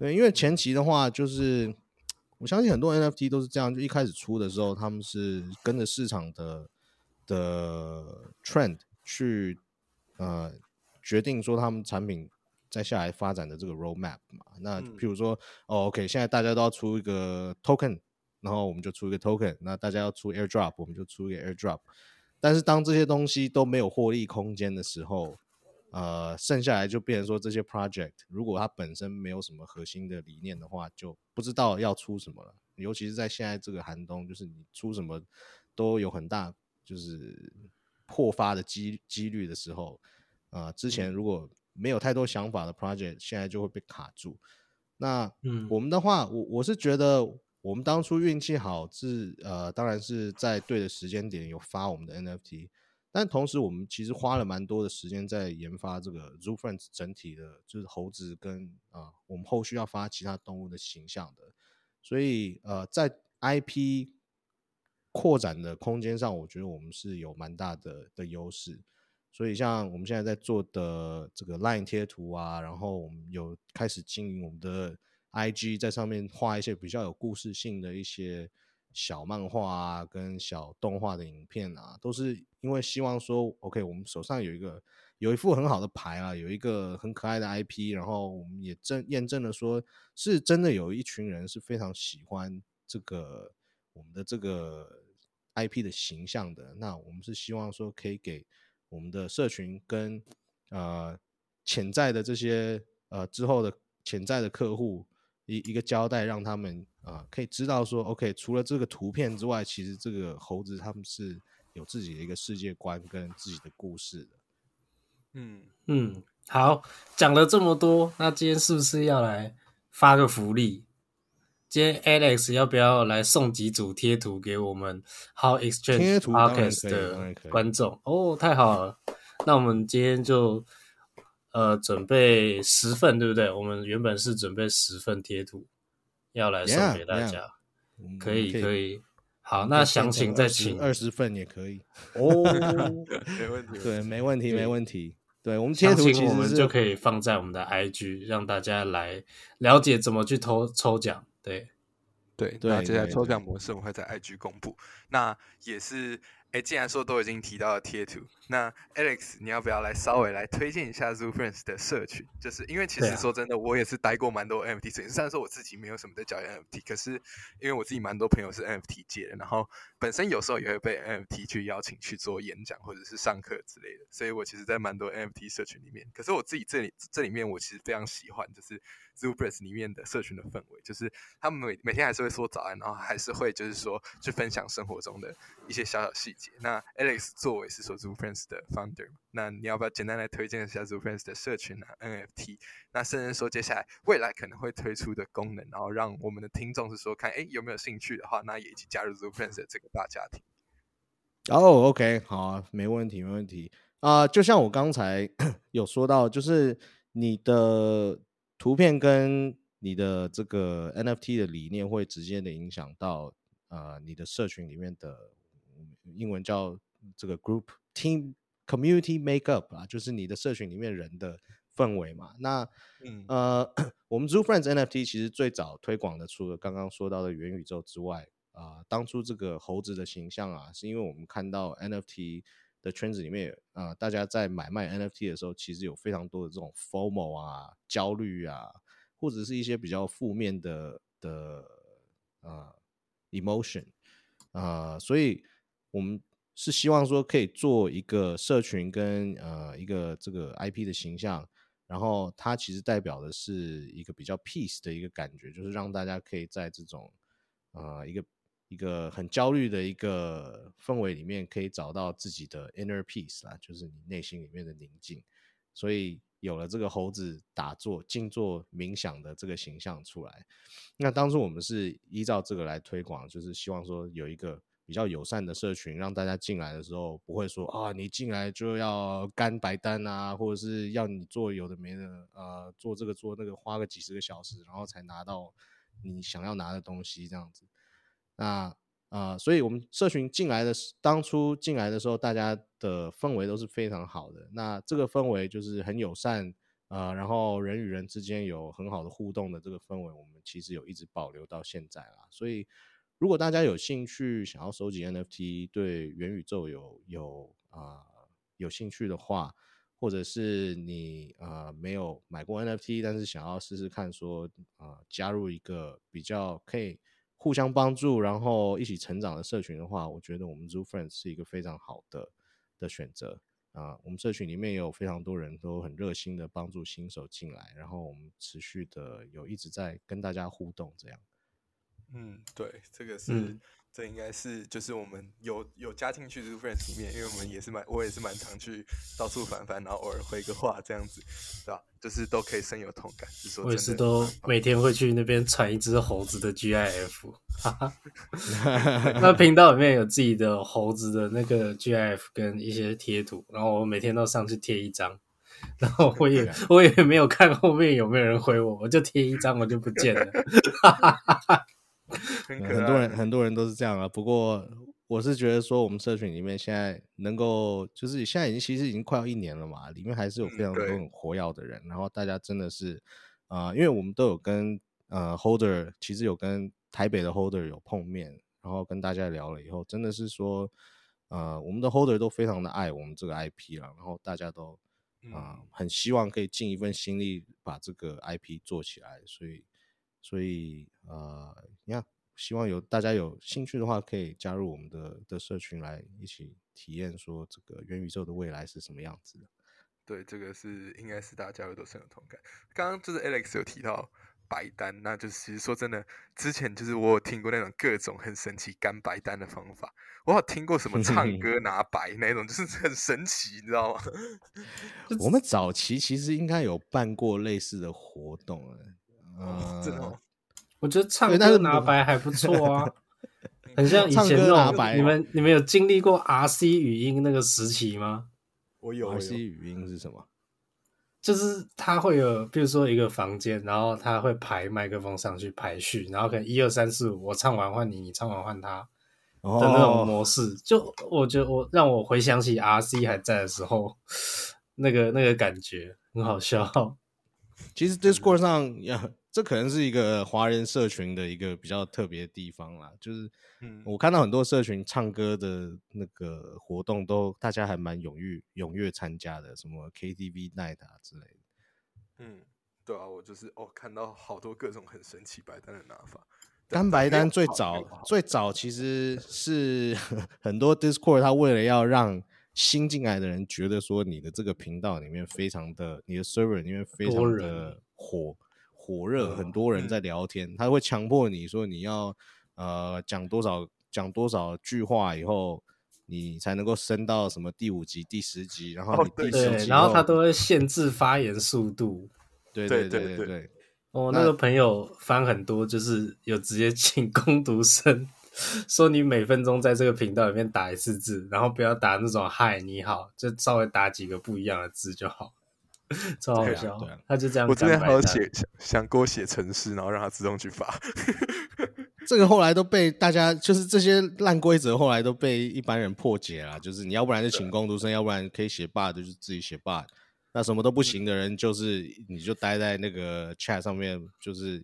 对，因为前期的话，就是我相信很多 NFT 都是这样，就一开始出的时候，他们是跟着市场的的 trend 去呃决定说他们产品在下来发展的这个 roadmap 嘛。那譬如说，哦，OK，现在大家都要出一个 token，然后我们就出一个 token。那大家要出 airdrop，我们就出一个 airdrop。但是当这些东西都没有获利空间的时候，呃，剩下来就变成说这些 project 如果它本身没有什么核心的理念的话，就不知道要出什么了。尤其是在现在这个寒冬，就是你出什么都有很大就是破发的机几率的时候，啊，之前如果没有太多想法的 project，现在就会被卡住。那嗯，我们的话，我我是觉得我们当初运气好，是呃，当然是在对的时间点有发我们的 NFT，但同时我们其实花了蛮多的时间在研发这个 Zoo Friends 整体的，就是猴子跟啊，我们后续要发其他动物的形象的。所以，呃，在 IP 扩展的空间上，我觉得我们是有蛮大的的优势。所以，像我们现在在做的这个 Line 贴图啊，然后我们有开始经营我们的 IG，在上面画一些比较有故事性的一些小漫画啊，跟小动画的影片啊，都是因为希望说，OK，我们手上有一个。有一副很好的牌啊，有一个很可爱的 IP，然后我们也证验证了，说是真的有一群人是非常喜欢这个我们的这个 IP 的形象的。那我们是希望说可以给我们的社群跟呃潜在的这些呃之后的潜在的客户一一个交代，让他们啊可以知道说，OK，除了这个图片之外，其实这个猴子他们是有自己的一个世界观跟自己的故事的。嗯嗯，好，讲了这么多，那今天是不是要来发个福利？今天 Alex 要不要来送几组贴图给我们 How Exchange Podcast 的观众？哦，太好了，那我们今天就呃准备十份，对不对？我们原本是准备十份贴图要来送给大家，可以可以。好，那详情再请二十份也可以哦，没问题，对，没问题，没问题。对我们贴图，我们就可以放在我们的 IG，让大家来了解怎么去抽抽奖。对，对，那接下来抽奖模式我们会在 IG 公布。那也是。哎，既然说都已经提到了贴图，那 Alex，你要不要来稍微来推荐一下 Zoo Friends 的社群？就是因为其实说真的，我也是待过蛮多 NFT 社群，虽然说我自己没有什么在交易 NFT，可是因为我自己蛮多朋友是 NFT 界的，然后本身有时候也会被 NFT 去邀请去做演讲或者是上课之类的，所以我其实，在蛮多 NFT 社群里面，可是我自己这里这里面，我其实非常喜欢，就是。Zoopress 里面的社群的氛围，就是他们每每天还是会说早安，然后还是会就是说去分享生活中的一些小小细节。那 Alex 作为是说 Zoopress 的 founder，那你要不要简单来推荐一下 Zoopress 的社群啊 NFT？那甚至说接下来未来可能会推出的功能，然后让我们的听众是说看，哎，有没有兴趣的话，那也一起加入 Zoopress 的这个大家庭。哦，OK，好，没问题，没问题啊。就像我刚才 有说到，就是你的。图片跟你的这个 NFT 的理念会直接的影响到呃你的社群里面的英文叫这个 group team community makeup 啊，就是你的社群里面人的氛围嘛。那呃 我们 Zoo Friends NFT 其实最早推广的，除了刚刚说到的元宇宙之外啊，当初这个猴子的形象啊，是因为我们看到 NFT。的圈子里面啊，大家在买卖 NFT 的时候，其实有非常多的这种 FOMO 啊、焦虑啊，或者是一些比较负面的的呃 emotion 啊，所以我们是希望说可以做一个社群跟呃一个这个 IP 的形象，然后它其实代表的是一个比较 peace 的一个感觉，就是让大家可以在这种呃一个。一个很焦虑的一个氛围里面，可以找到自己的 inner peace 啦，就是你内心里面的宁静。所以有了这个猴子打坐、静坐、冥想的这个形象出来。那当初我们是依照这个来推广，就是希望说有一个比较友善的社群，让大家进来的时候不会说啊，你进来就要干白单啊，或者是要你做有的没的，呃，做这个做那个，花个几十个小时，然后才拿到你想要拿的东西这样子。那啊，所以我们社群进来的当初进来的时候，大家的氛围都是非常好的。那这个氛围就是很友善啊，然后人与人之间有很好的互动的这个氛围，我们其实有一直保留到现在啦。所以，如果大家有兴趣想要收集 NFT，对元宇宙有有啊有兴趣的话，或者是你呃没有买过 NFT，但是想要试试看说啊加入一个比较可以互相帮助，然后一起成长的社群的话，我觉得我们 Zoo Friends 是一个非常好的的选择啊。我们社群里面也有非常多人都很热心的帮助新手进来，然后我们持续的有一直在跟大家互动这样。嗯，对，这个是。这应该是就是我们有有加进去 Friends 里面，因为我们也是蛮我也是蛮常去到处翻翻，然后偶尔回个话这样子，对吧？就是都可以深有同感。我也是都每天会去那边传一只猴子的 GIF，那频道里面有自己的猴子的那个 GIF 跟一些贴图，然后我每天都上去贴一张，然后我也我也没有看后面有没有人回我，我就贴一张我就不见了。很多人很多人都是这样啊，不过我是觉得说，我们社群里面现在能够，就是现在已经其实已经快要一年了嘛，里面还是有非常多很活跃的人，然后大家真的是啊，因为我们都有跟呃 holder，其实有跟台北的 holder 有碰面，然后跟大家聊了以后，真的是说呃，我们的 holder 都非常的爱我们这个 IP 了，然后大家都啊很希望可以尽一份心力把这个 IP 做起来，所以。所以呃，你看，希望有大家有兴趣的话，可以加入我们的的社群来一起体验，说这个元宇宙的未来是什么样子的。对，这个是应该是大家都深有同感。刚刚就是 Alex 有提到白单，那就是其实说真的，之前就是我有听过那种各种很神奇干白单的方法，我有听过什么唱 歌拿白那种，就是 很神奇，你知道吗？我们早期其实应该有办过类似的活动嗯，我觉得唱歌拿白还不错啊，很像以前那种。你们你们有经历过 RC 语音那个时期吗？我有。RC 语音是什么？就是它会有，比如说一个房间，然后它会排麦克风上去排序，然后可能一二三四五，我唱完换你，你唱完换他的那种模式。就我觉得我让我回想起 RC 还在的时候，那个那个感觉很好笑。其实 Discord 上呀。这可能是一个华人社群的一个比较特别的地方啦，就是，我看到很多社群唱歌的那个活动，都大家还蛮踊跃踊跃参加的，什么 KTV night 啊之类的。嗯，对啊，我就是哦，看到好多各种很神奇白单的拿法。单白单最早最早其实是 很多 Discord，他为了要让新进来的人觉得说你的这个频道里面非常的，你的 server 里面非常的火。火热，很多人在聊天，他会强迫你说你要呃讲多少讲多少句话以后，你才能够升到什么第五级、第十级，然后你第十集，然后他都会限制发言速度。对对对对对。哦，那个朋友翻很多，就是有直接请攻读生，说你每分钟在这个频道里面打一次字，然后不要打那种嗨你好，就稍微打几个不一样的字就好。超好笑，他就这样。我之前还有写想想给我写程式，然后让他自动去发。这个后来都被大家，就是这些烂规则，后来都被一般人破解了。就是你要不然就请工读生，要不然可以写 bug，就是自己写 bug。那什么都不行的人，就是你就待在那个 chat 上面，就是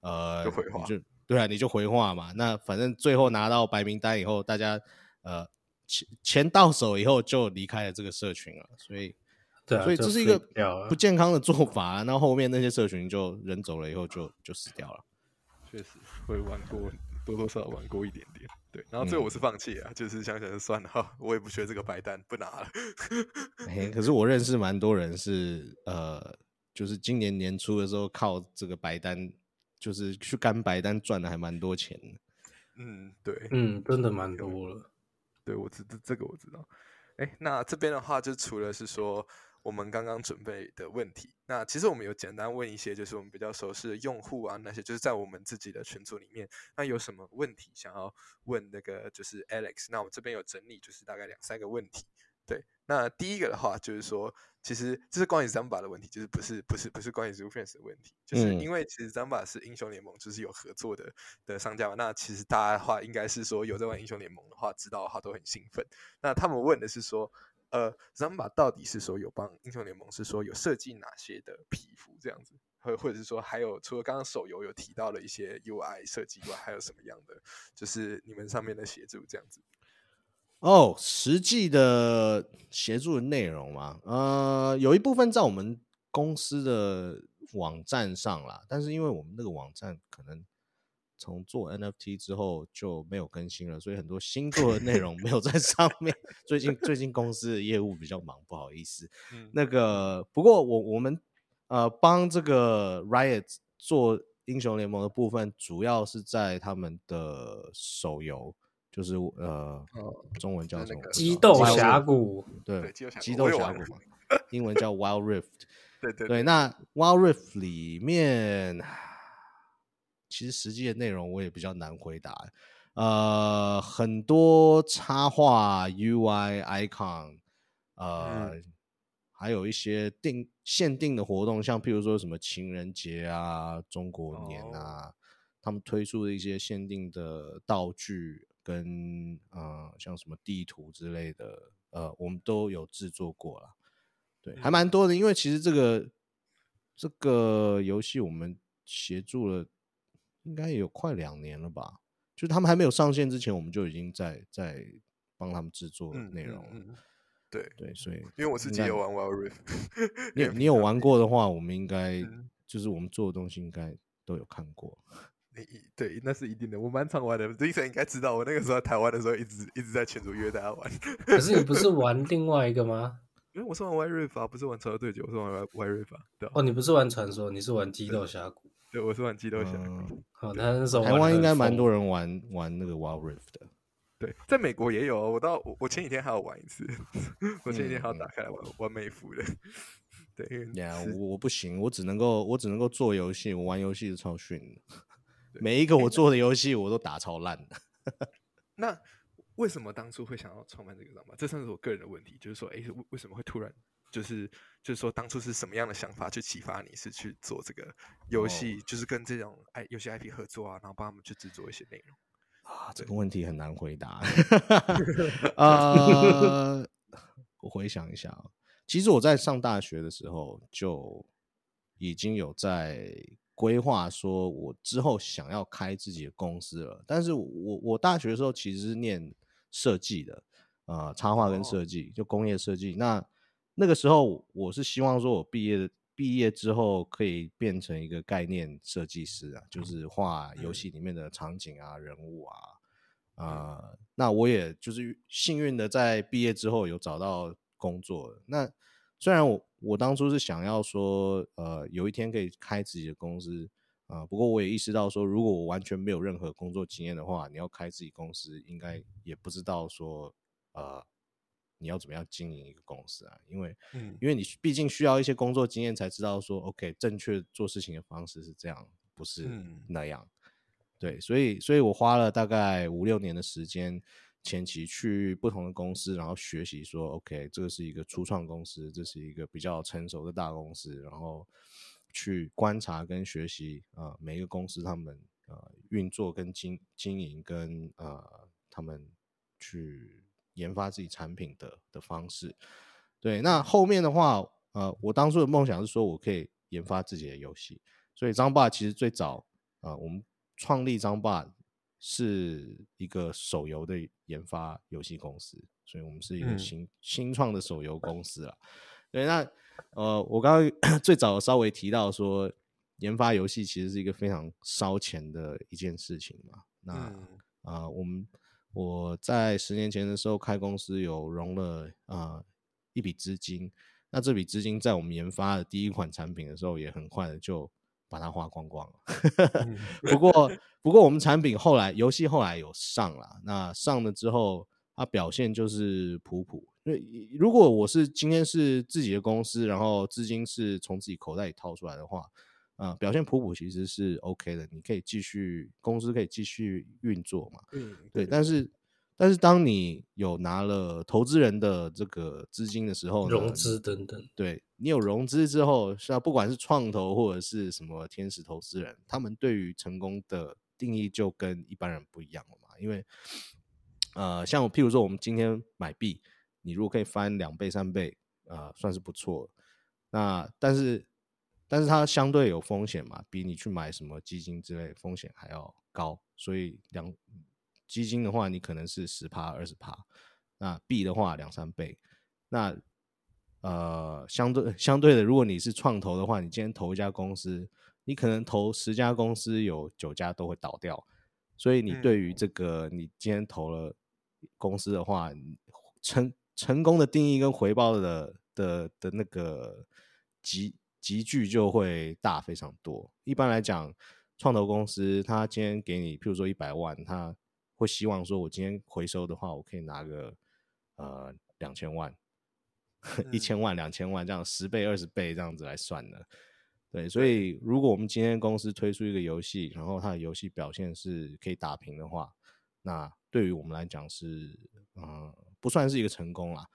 呃，就回话，就对啊，你就回话嘛。那反正最后拿到白名单以后，大家呃钱钱到手以后就离开了这个社群了，所以。所以这是一个不健康的做法，然后后面那些社群就人走了以后就就死掉了。确实会玩过，多多少少玩过一点点。对，然后最后我是放弃啊，就是想想就算了哈，我也不缺这个白单，不拿了。可是我认识蛮多人是呃，就是今年年初的时候靠这个白单，就是去干白单赚的还蛮多钱的。嗯，对，嗯，真的蛮多了。对，我知这这个我知道。哎，那这边的话就除了是说。我们刚刚准备的问题，那其实我们有简单问一些，就是我们比较熟悉的用户啊，那些就是在我们自己的群组里面，那有什么问题想要问那个就是 Alex？那我这边有整理，就是大概两三个问题。对，那第一个的话就是说，其实这是关于 Zamba 的问题，就是不是不是不是关于 z o o f r i e n d s 的问题，就是因为其实 Zamba 是英雄联盟，就是有合作的的商家嘛。那其实大家的话应该是说有在玩英雄联盟的话，知道的话都很兴奋。那他们问的是说。呃，Zamba 到底是说有帮英雄联盟是说有设计哪些的皮肤这样子，或或者是说还有除了刚刚手游有提到了一些 UI 设计以外，还有什么样的就是你们上面的协助这样子？哦，实际的协助的内容嘛，呃，有一部分在我们公司的网站上啦，但是因为我们那个网站可能从做 NFT 之后就没有更新了，所以很多新做的内容没有 在上面。最近最近公司的业务比较忙，不好意思。那个不过我我们呃帮这个 Riot 做英雄联盟的部分，主要是在他们的手游。就是呃，中文叫什么？激斗峡谷。对，激斗峡谷嘛，英文叫 Wild Rift。对对对。那 Wild Rift 里面，其实实际的内容我也比较难回答。呃，很多插画、UI、icon，呃，还有一些定限定的活动，像譬如说什么情人节啊、中国年啊，他们推出的一些限定的道具。跟呃像什么地图之类的，呃，我们都有制作过了，对，还蛮多的。因为其实这个这个游戏我们协助了，应该有快两年了吧？就他们还没有上线之前，我们就已经在在帮他们制作内容。对对，所以因为我自己有玩 Wild Rift，你你有玩过的话，我们应该就是我们做的东西应该都有看过。你对，那是一定的。我蛮常玩的，Jason 应该知道。我那个时候在台湾的时候，一直一直在群组约大家玩。可是你不是玩另外一个吗？因为我是玩 Y 瑞法，不是玩传说对决，我是玩 Y 瑞法。对哦，你不是玩传说，你是玩激斗峡谷。对，我是玩激斗峡谷。好，那那时候台湾应该蛮多人玩玩那个 Wild Rift 的。对，在美国也有。我到我前几天还要玩一次，我前几天还要打开来玩玩美服的。对呀，我我不行，我只能够我只能够做游戏，我玩游戏是超逊的。每一个我做的游戏我都打超烂的。那为什么当初会想要创办这个账吧？这算是我个人的问题，就是说，哎，为为什么会突然就是就是说，当初是什么样的想法去启发你是去做这个游戏，就是跟这种哎游戏 IP 合作啊，然后帮他们去制作一些内容啊？这个问题很难回答。呃，我回想一下，其实我在上大学的时候就已经有在。规划说，我之后想要开自己的公司了。但是我我大学的时候其实是念设计的，呃，插画跟设计，就工业设计。那那个时候我是希望说，我毕业毕业之后可以变成一个概念设计师啊，就是画游戏里面的场景啊、人物啊，啊，那我也就是幸运的在毕业之后有找到工作。那虽然我我当初是想要说，呃，有一天可以开自己的公司啊，不过我也意识到说，如果我完全没有任何工作经验的话，你要开自己公司，应该也不知道说，呃，你要怎么样经营一个公司啊？因为，嗯，因为你毕竟需要一些工作经验，才知道说，OK，正确做事情的方式是这样，不是那样。对，所以，所以我花了大概五六年的时间。前期去不同的公司，然后学习说，OK，这个是一个初创公司，这是一个比较成熟的大公司，然后去观察跟学习啊，每一个公司他们呃运作跟经经营跟呃他们去研发自己产品的的方式。对，那后面的话，呃，我当初的梦想是说我可以研发自己的游戏，所以张爸其实最早啊，我们创立张爸。是一个手游的研发游戏公司，所以我们是一个新新创的手游公司了。对，那呃，我刚刚 最早稍微提到说，研发游戏其实是一个非常烧钱的一件事情嘛。那啊，我们我在十年前的时候开公司，有融了啊一笔资金。那这笔资金在我们研发的第一款产品的时候，也很快的就。把它花光光了。不过，不过我们产品后来游戏后来有上了，那上了之后，它表现就是普普。因为如果我是今天是自己的公司，然后资金是从自己口袋里掏出来的话，啊，表现普普其实是 OK 的，你可以继续公司可以继续运作嘛。嗯，对，但是。但是当你有拿了投资人的这个资金的时候，融资等等，对你有融资之后，是要不管是创投或者是什么天使投资人，他们对于成功的定义就跟一般人不一样了嘛。因为，呃，像譬如说我们今天买币，你如果可以翻两倍三倍，呃，算是不错。那但是，但是它相对有风险嘛，比你去买什么基金之类风险还要高，所以两。基金的话，你可能是十趴二十趴，那币的话两三倍。那呃，相对相对的，如果你是创投的话，你今天投一家公司，你可能投十家公司，有九家都会倒掉。所以你对于这个，你今天投了公司的话，成成功的定义跟回报的的的那个集集聚就会大非常多。一般来讲，创投公司他今天给你，譬如说一百万，他会希望说，我今天回收的话，我可以拿个呃两千万。一千万、两千万这样十倍、二十倍这样子来算的，对，所以如果我们今天公司推出一个游戏，然后它的游戏表现是可以打平的话，那对于我们来讲是，嗯，不算是一个成功啦。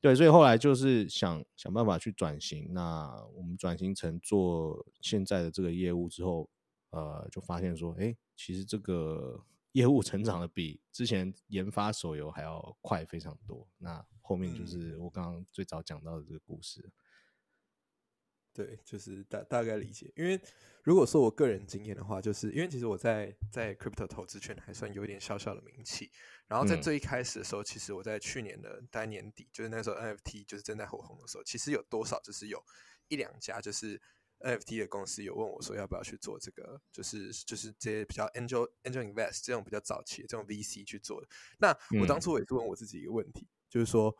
对，所以后来就是想想办法去转型。那我们转型成做现在的这个业务之后，呃，就发现说，哎，其实这个业务成长的比之前研发手游还要快非常多。那后面就是我刚刚最早讲到的这个故事，对，就是大大概理解。因为如果说我个人经验的话，就是因为其实我在在 crypto 投资圈还算有点小小的名气。然后在最一开始的时候，其实我在去年的大概年底，就是那时候 NFT 就是正在火红的时候，其实有多少就是有一两家就是 NFT 的公司有问我说要不要去做这个，就是就是这些比较 angel angel invest 这种比较早期的这种 VC 去做的。那我当初我也是问我自己一个问题。就是说，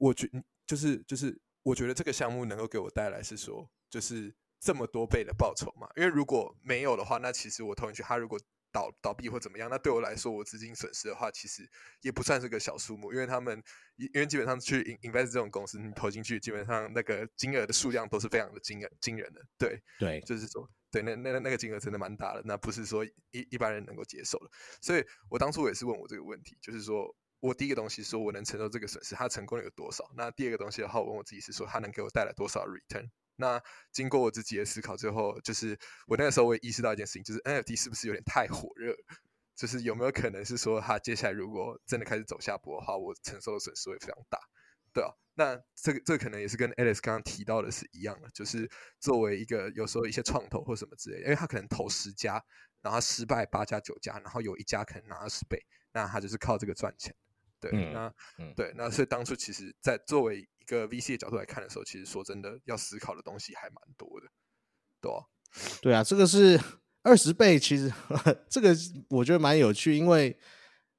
我觉就是就是，我觉得这个项目能够给我带来是说，就是这么多倍的报酬嘛。因为如果没有的话，那其实我投进去，它如果倒倒闭或怎么样，那对我来说，我资金损失的话，其实也不算是个小数目。因为他们，因为基本上去 invest 这种公司，你投进去，基本上那个金额的数量都是非常的惊人惊人的。对对，就是说，对，那那那个金额真的蛮大的，那不是说一一般人能够接受的。所以我当初也是问我这个问题，就是说。我第一个东西说，我能承受这个损失，它成功率有多少？那第二个东西的话，我问我自己是说，它能给我带来多少 return？那经过我自己的思考之后，就是我那个时候我也意识到一件事情，就是 NFT 是不是有点太火热？就是有没有可能是说，它接下来如果真的开始走下坡的话，我承受的损失会非常大，对啊，那这个这个可能也是跟 Alice 刚刚提到的是一样的，就是作为一个有时候一些创投或什么之类，因为他可能投十家，然后失败八家九家，然后有一家可能拿二十倍，那他就是靠这个赚钱。对，那对，那所以当初其实，在作为一个 VC 的角度来看的时候，其实说真的，要思考的东西还蛮多的，对吧？对啊，这个是二十倍，其实 这个我觉得蛮有趣，因为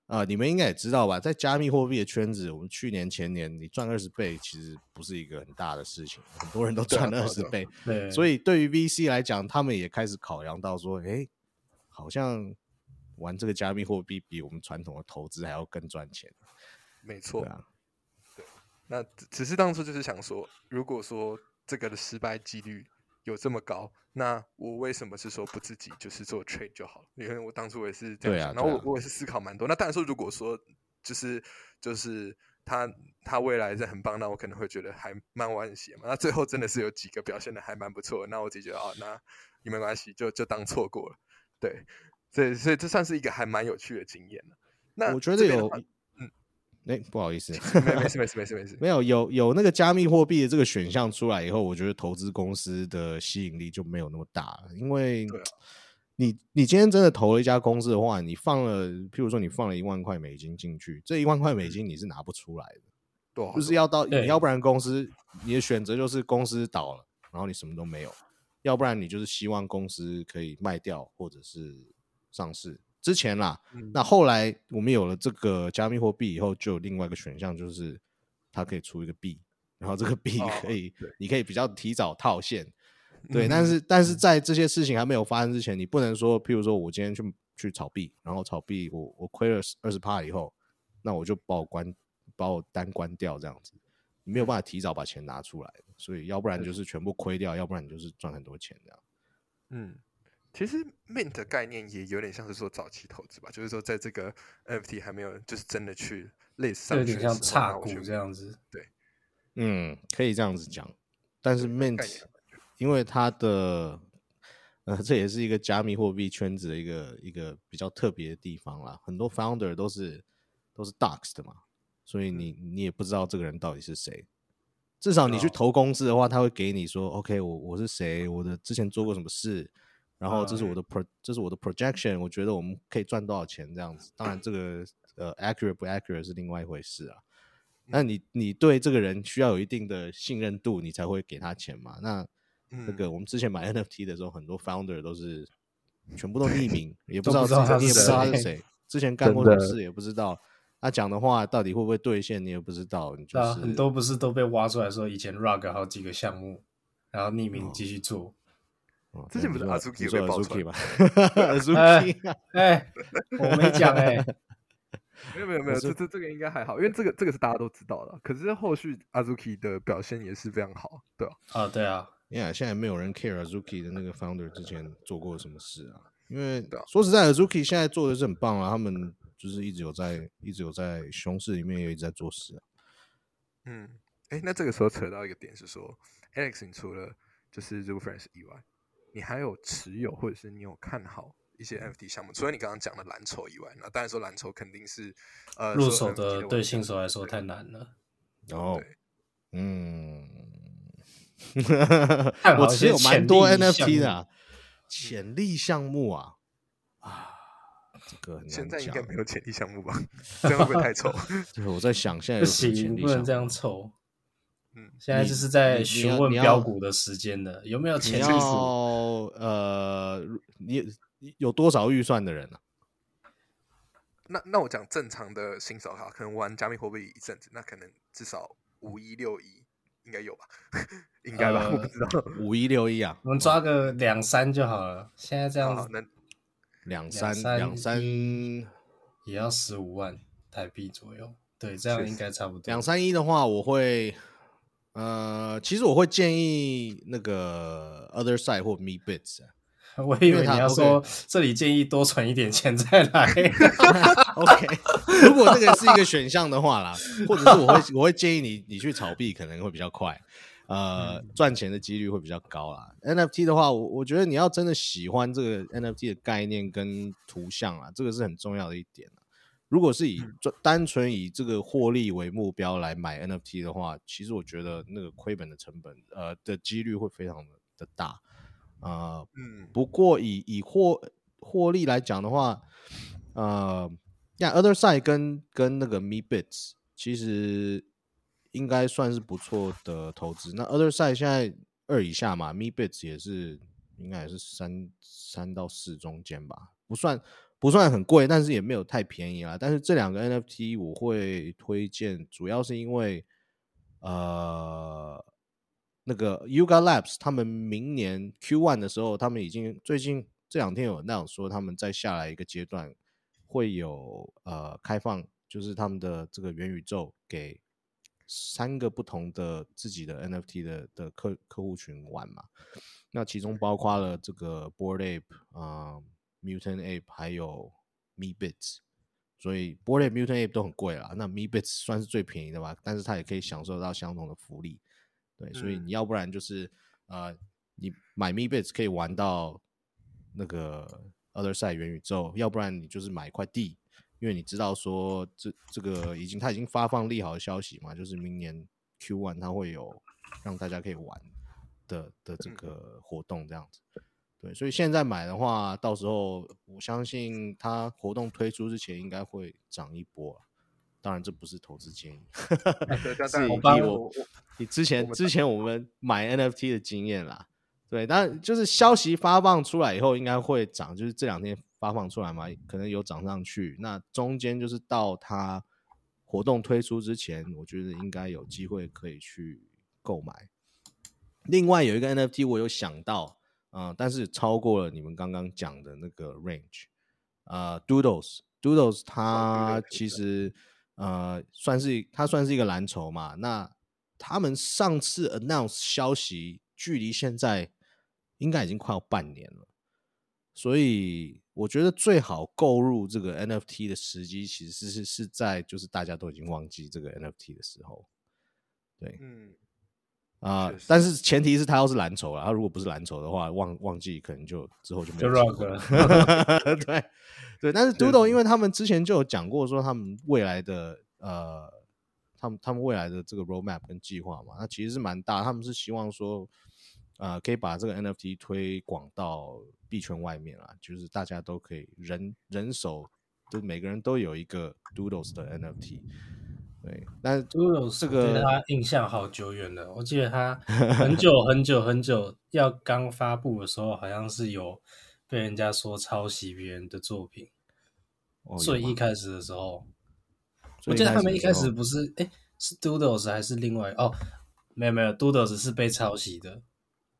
啊，你们应该也知道吧，在加密货币的圈子，我们去年前年你赚二十倍，其实不是一个很大的事情，很多人都赚了二十倍，对，所以对于 VC 来讲，他们也开始考量到说，哎，好像。玩这个加密货币比我们传统的投资还要更赚钱，没错。对，那只是当初就是想说，如果说这个的失败几率有这么高，那我为什么是说不自己就是做 trade 就好了？因为我当初也是这样想，然后我我也是思考蛮多。那当然说，如果说就是就是他他未来是很棒，那我可能会觉得还蛮惋惜嘛。那最后真的是有几个表现的还蛮不错，那我自己觉得啊，那也没关系，就就当错过了。对。所以，所以这算是一个还蛮有趣的经验了。那我觉得有，嗯，哎，不好意思，没没事没事没事没事，没有有有那个加密货币的这个选项出来以后，我觉得投资公司的吸引力就没有那么大了。因为，你你今天真的投了一家公司的话，你放了，譬如说你放了一万块美金进去，这一万块美金你是拿不出来的，对，就是要到你要不然公司你的选择就是公司倒了，然后你什么都没有；要不然你就是希望公司可以卖掉，或者是。上市之前啦，那后来我们有了这个加密货币以后，就有另外一个选项，就是它可以出一个币，然后这个币 可以，你可以比较提早套现，对。但是但是在这些事情还没有发生之前，你不能说，譬如说我今天去去炒币，然后炒币我我亏了二十趴以后，那我就把我关把我单关掉这样子，你没有办法提早把钱拿出来，所以要不然就。是全部亏掉，要不然你就是赚很多钱这样，嗯。其实 mint 的概念也有点像是说早期投资吧，就是说在这个 NFT 还没有就是真的去类似有点像差股这样子。对，嗯，可以这样子讲。但是 mint 因为它的呃，这也是一个加密货币圈子的一个一个比较特别的地方啦。很多 founder 都是都是 dox 的嘛，所以你你也不知道这个人到底是谁。至少你去投公司的话，他会给你说，OK，我我是谁，我的之前做过什么事。然后这是我的 pro，这是我的 projection，我觉得我们可以赚多少钱这样子。当然，这个呃 accurate 不 accurate 是另外一回事啊。那你你对这个人需要有一定的信任度，你才会给他钱嘛。那那嗯个我们之前买 NFT 的时候，很多 founder 都是全部都匿名，也不知道他是自己你也不知道他是谁谁，之前干过什么事也不知道，他讲的话到底会不会兑现，你也不知道。你就是很多不是都被挖出来说以前 rug 好几个项目，然后匿哦名继续做。哦之前不是对你说 Azuki 你说有被爆出 Azuki 来吧 哎？Azuki 啊哎，我没讲哎，没有没有没有，这这这个应该还好，因为这个这个是大家都知道的。可是后续阿 Zuki 的表现也是非常好，对吧、啊对啊，Yeah，现在没有人 care Azuki 的那个 founder 之前做过什么事啊？因为说实在，Azuki 现在做的是很棒啊，他们就是一直有在一直有在熊市里面也一直在做事啊。嗯，哎，那这个时候扯到一个点是说，Alex，你除了就是 z o o Friends 以外，你还有持有或者是你有看好一些 NFT 项目？除了你刚刚讲的蓝筹以外，那当然说蓝筹肯定是呃入手的对新手来说太难了。然后，嗯，我持有蛮多 NFT 的、潜力项目啊啊，这个现在应讲该没有潜力项目吧？这样会不会太丑？就是我在想，现在不有什么潜行，力不能这样凑。嗯，现在你就是在询问标股的时间了，有没有你潜力要？呃，你你有多少预算的人啊？那那我讲正常的新手哈，可能玩加密货币一阵子，那可能至少五一六一应该有吧？应该吧？我不呃知道。五一六一啊，我们抓个两三就好了。现在这样子，两三三两三一也要十五万台币左右。对，这样应该差不多。两三一的话，我会呃，其实我会建议那个 Other Side 或 Me Bits 啊。我以为你要说这里建议多存一点钱再来。OK，如果这个是一个选项的话啦，或者是我会我会建议你你去炒币可能会比较快，呃，赚钱的几率会比较高啦。NFT 的话，我我觉得你要真的喜欢这个 NFT 的概念跟图像啊，这个是很重要的一点啊如果是以专单纯以这个获利为目标来买 NFT 的话，其实我觉得那个亏本的成本呃的几率会非常的的大。啊、嗯，不过以以获获利来讲的话，呃，呀，Other Side 跟跟那个 Me Bits 其实应该算是不错的投资。那 Other Side 现在二以下嘛，Me Bits 也是应该也是三三到四中间吧，不算不算很贵，但是也没有太便宜啦。但是这两个 NFT 我会推荐，主要是因为呃。那个 Yuga Labs 他们明年 Q one 的时候，他们已经最近这两天有那样说，他们在下来一个阶段会有呃开放，就是他们的这个元宇宙给三个不同的自己的 NFT 的的客客户群玩嘛。那其中包括了这个 Board Ape 啊、Mutant Ape 还有 Me Bits。所以 Board Mutant Ape 都很贵啦，那 Me Bits 算是最便宜的吧，但是它也可以享受到相同的福利。对，所以嗯你要不然就是呃，你买 Me Bits 可以玩到那个 Other Side 元宇宙，要不然你就是买一块地，因为你知道说这这个已经它已经发放利好的消息嘛，就是明年 Q one 它会有让大家可以玩的的这嗯个活动这样子。对，所以现在买的话，到时候我相信它活动推出之前应该会涨一波啊。当然，这不是投资建议，是以但我帮以我以之前之前我们买 NFT 的经验啦，对，但就是消息发放出来以后，应该会涨，就是这两天发放出来嘛，可能有涨上去。那中间就是到它活动推出之前，我觉得应该有机会可以去购买。另外有一个 NFT 我有想到，啊、但是超过了你们刚刚讲的那个 range，啊、d o o d l e s Doodles 它其实呃算是它算是一个蓝筹嘛，那他们上次 announce 消息，距离现在应该已经快要半年了，所以我觉得最好购入这个 NFT 的时机，其实是是是在就是大家都已经忘记这个 NFT 的时候，对，嗯，啊、但是前提是他要是蓝筹啊，他如果不是蓝筹的话，忘忘记可能就之后就没有机 rock 会了 对对，但是 Doodle 因为他们之前就有讲过说他们未来的呃，他们他们未来的这个 roadmap 跟计划嘛，那其实是蛮大，他们是希望说呃可以把这个 NFT 推广到币圈外面啊，就是大家都可以人人手，就每个人都有一个 Doodles 的 NFT。对，但 Doodles 这个对他印象好久远了。我记得他很久 很久很久要刚发布的时候，好像是有被人家说抄袭别人的作品。哦最有吗一开始的时候，我记得他们一开始不是哎是 Doodles 还是另外哦没有没有 Doodles 是被抄袭的，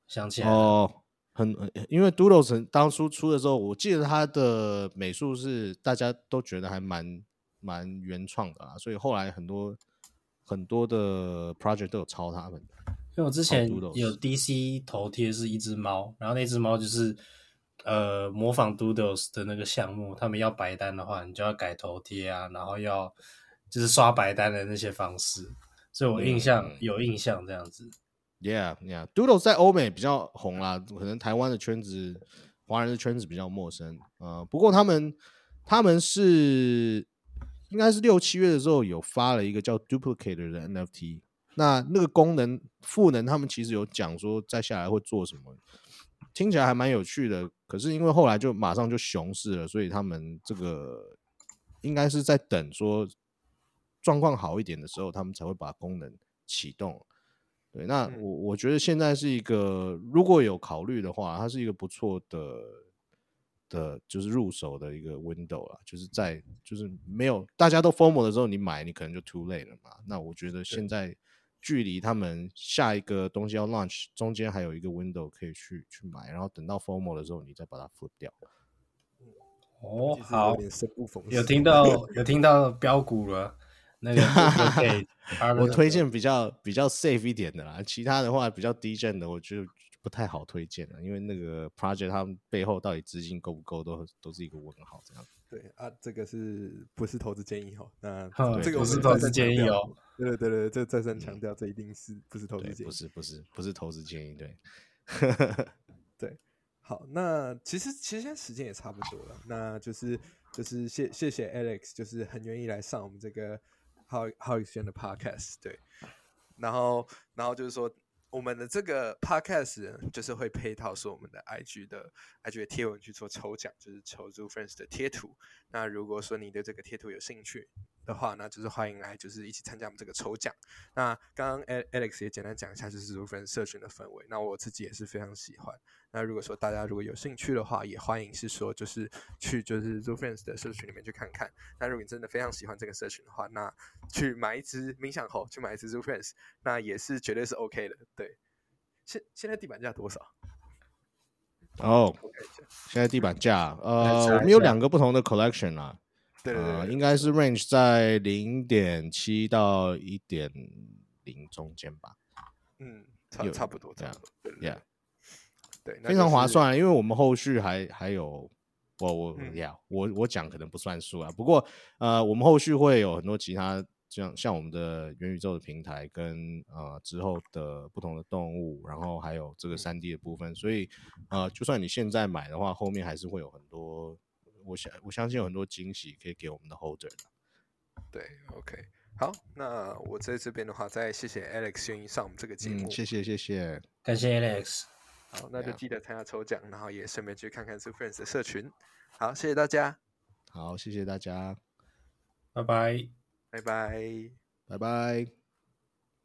想起来。哦，很呃因为 Doodles 当初出的时候，我记得他的美术是大家都觉得还蛮蛮原创的啊，所以后来很多很多的 project 都有抄他们。因为我之前有 DC 头贴是一只猫，然后那只猫就是呃模仿 Doodles 的那个项目，他们要白单的话，你就要改头贴啊，然后要就是刷白单的那些方式，所以我印象、嗯有印象这样子。Yeah, yeah. Doodles 在欧美比较红啦，可能台湾的圈子、华人的圈子比较陌生。呃，不过他们他们是应该是六七月的时候有发了一个叫 Duplicator 的 NFT。那那个功能赋能，他们其实有讲说再下来会做什么，听起来还蛮有趣的。可是因为后来就马上就熊市了，所以他们这个应该是在等说状况好一点的时候，他们才会把功能启动。对，那嗯我我觉得现在是一个如果有考虑的话，它是一个不错的的，就是入手的一个 window 啦，就是在就是没有大家都 formal 的时候，你买你可能就 too late 了嘛。那我觉得现在距离他们下一个东西要 launch 中间还有一个 window 可以去去买，然后等到 formal 的时候，你再把它 flip 掉。哦，好。有听到 有听到标股了，那个可以，我推荐比较比较 safe 一点的啦，其他的话比较低震的，我觉得不太好推荐了，因为那个 project 他们背后到底资金够不够，都都是一个问号。这样，对啊，这个是不是投资建议哦？那 哼这个不是投资建议哦。对对对对，这再三强调，这一定是不是投资，建议不？是不是不是投资建议，对，好，那其实其实现在时间也差不多了，那就是就是谢谢谢 Alex，就是很愿意来上我们这个 How How Exchange 的 Podcast，对，然后然后就是说我们的这个 Podcast 就是会配套是我们的 IG 的 IG 的贴文去做抽奖，就是抽 Zoo Friends 的贴图。那如果说你对这个贴图有兴趣的话，那就是欢迎来就是一起参加我们这个抽奖。那刚刚 Alex 也简单讲一下就是 Zoo Friends 社群的氛围，那我自己也是非常喜欢。那如果说大家如果有兴趣的话，也欢迎是说就是去就是 Zoo Friends 的社群里面去看看。那如果你真的非常喜欢这个社群的话，那去买一只冥想猴，去买一只 Zoo Friends，那也是绝对是 OK 的。对，现现在地板价多少？哦。现在地板价，呃，我们有下两个不同的 collection 啊，呃，对对对对应该是 range 在零点七到一点零中间吧。嗯，差有差不多，差 yeah，不多。对对 Yeah 对非常。划算，因为我们后续还还有我我嗯呀、我我讲可能不算数啊，不过呃，我们后续会有很多其他像像我们的元宇宙的平台跟呃之后的不同的动物，然后还有这个三 D 的部分，所以呃，就算你现在买的话，后面还是会有很多，我相我相信有很多惊喜可以给我们的 holder 的。对，OK，好，那我在这边的话，再谢谢 Alex 愿意上我们这个节目。嗯，谢谢谢谢，感谢 Alex，好，那就记得参加抽奖，然后也顺便去看看 Super Friends 的社群。好，谢谢大家，好，谢谢大家，拜拜。拜拜。拜拜。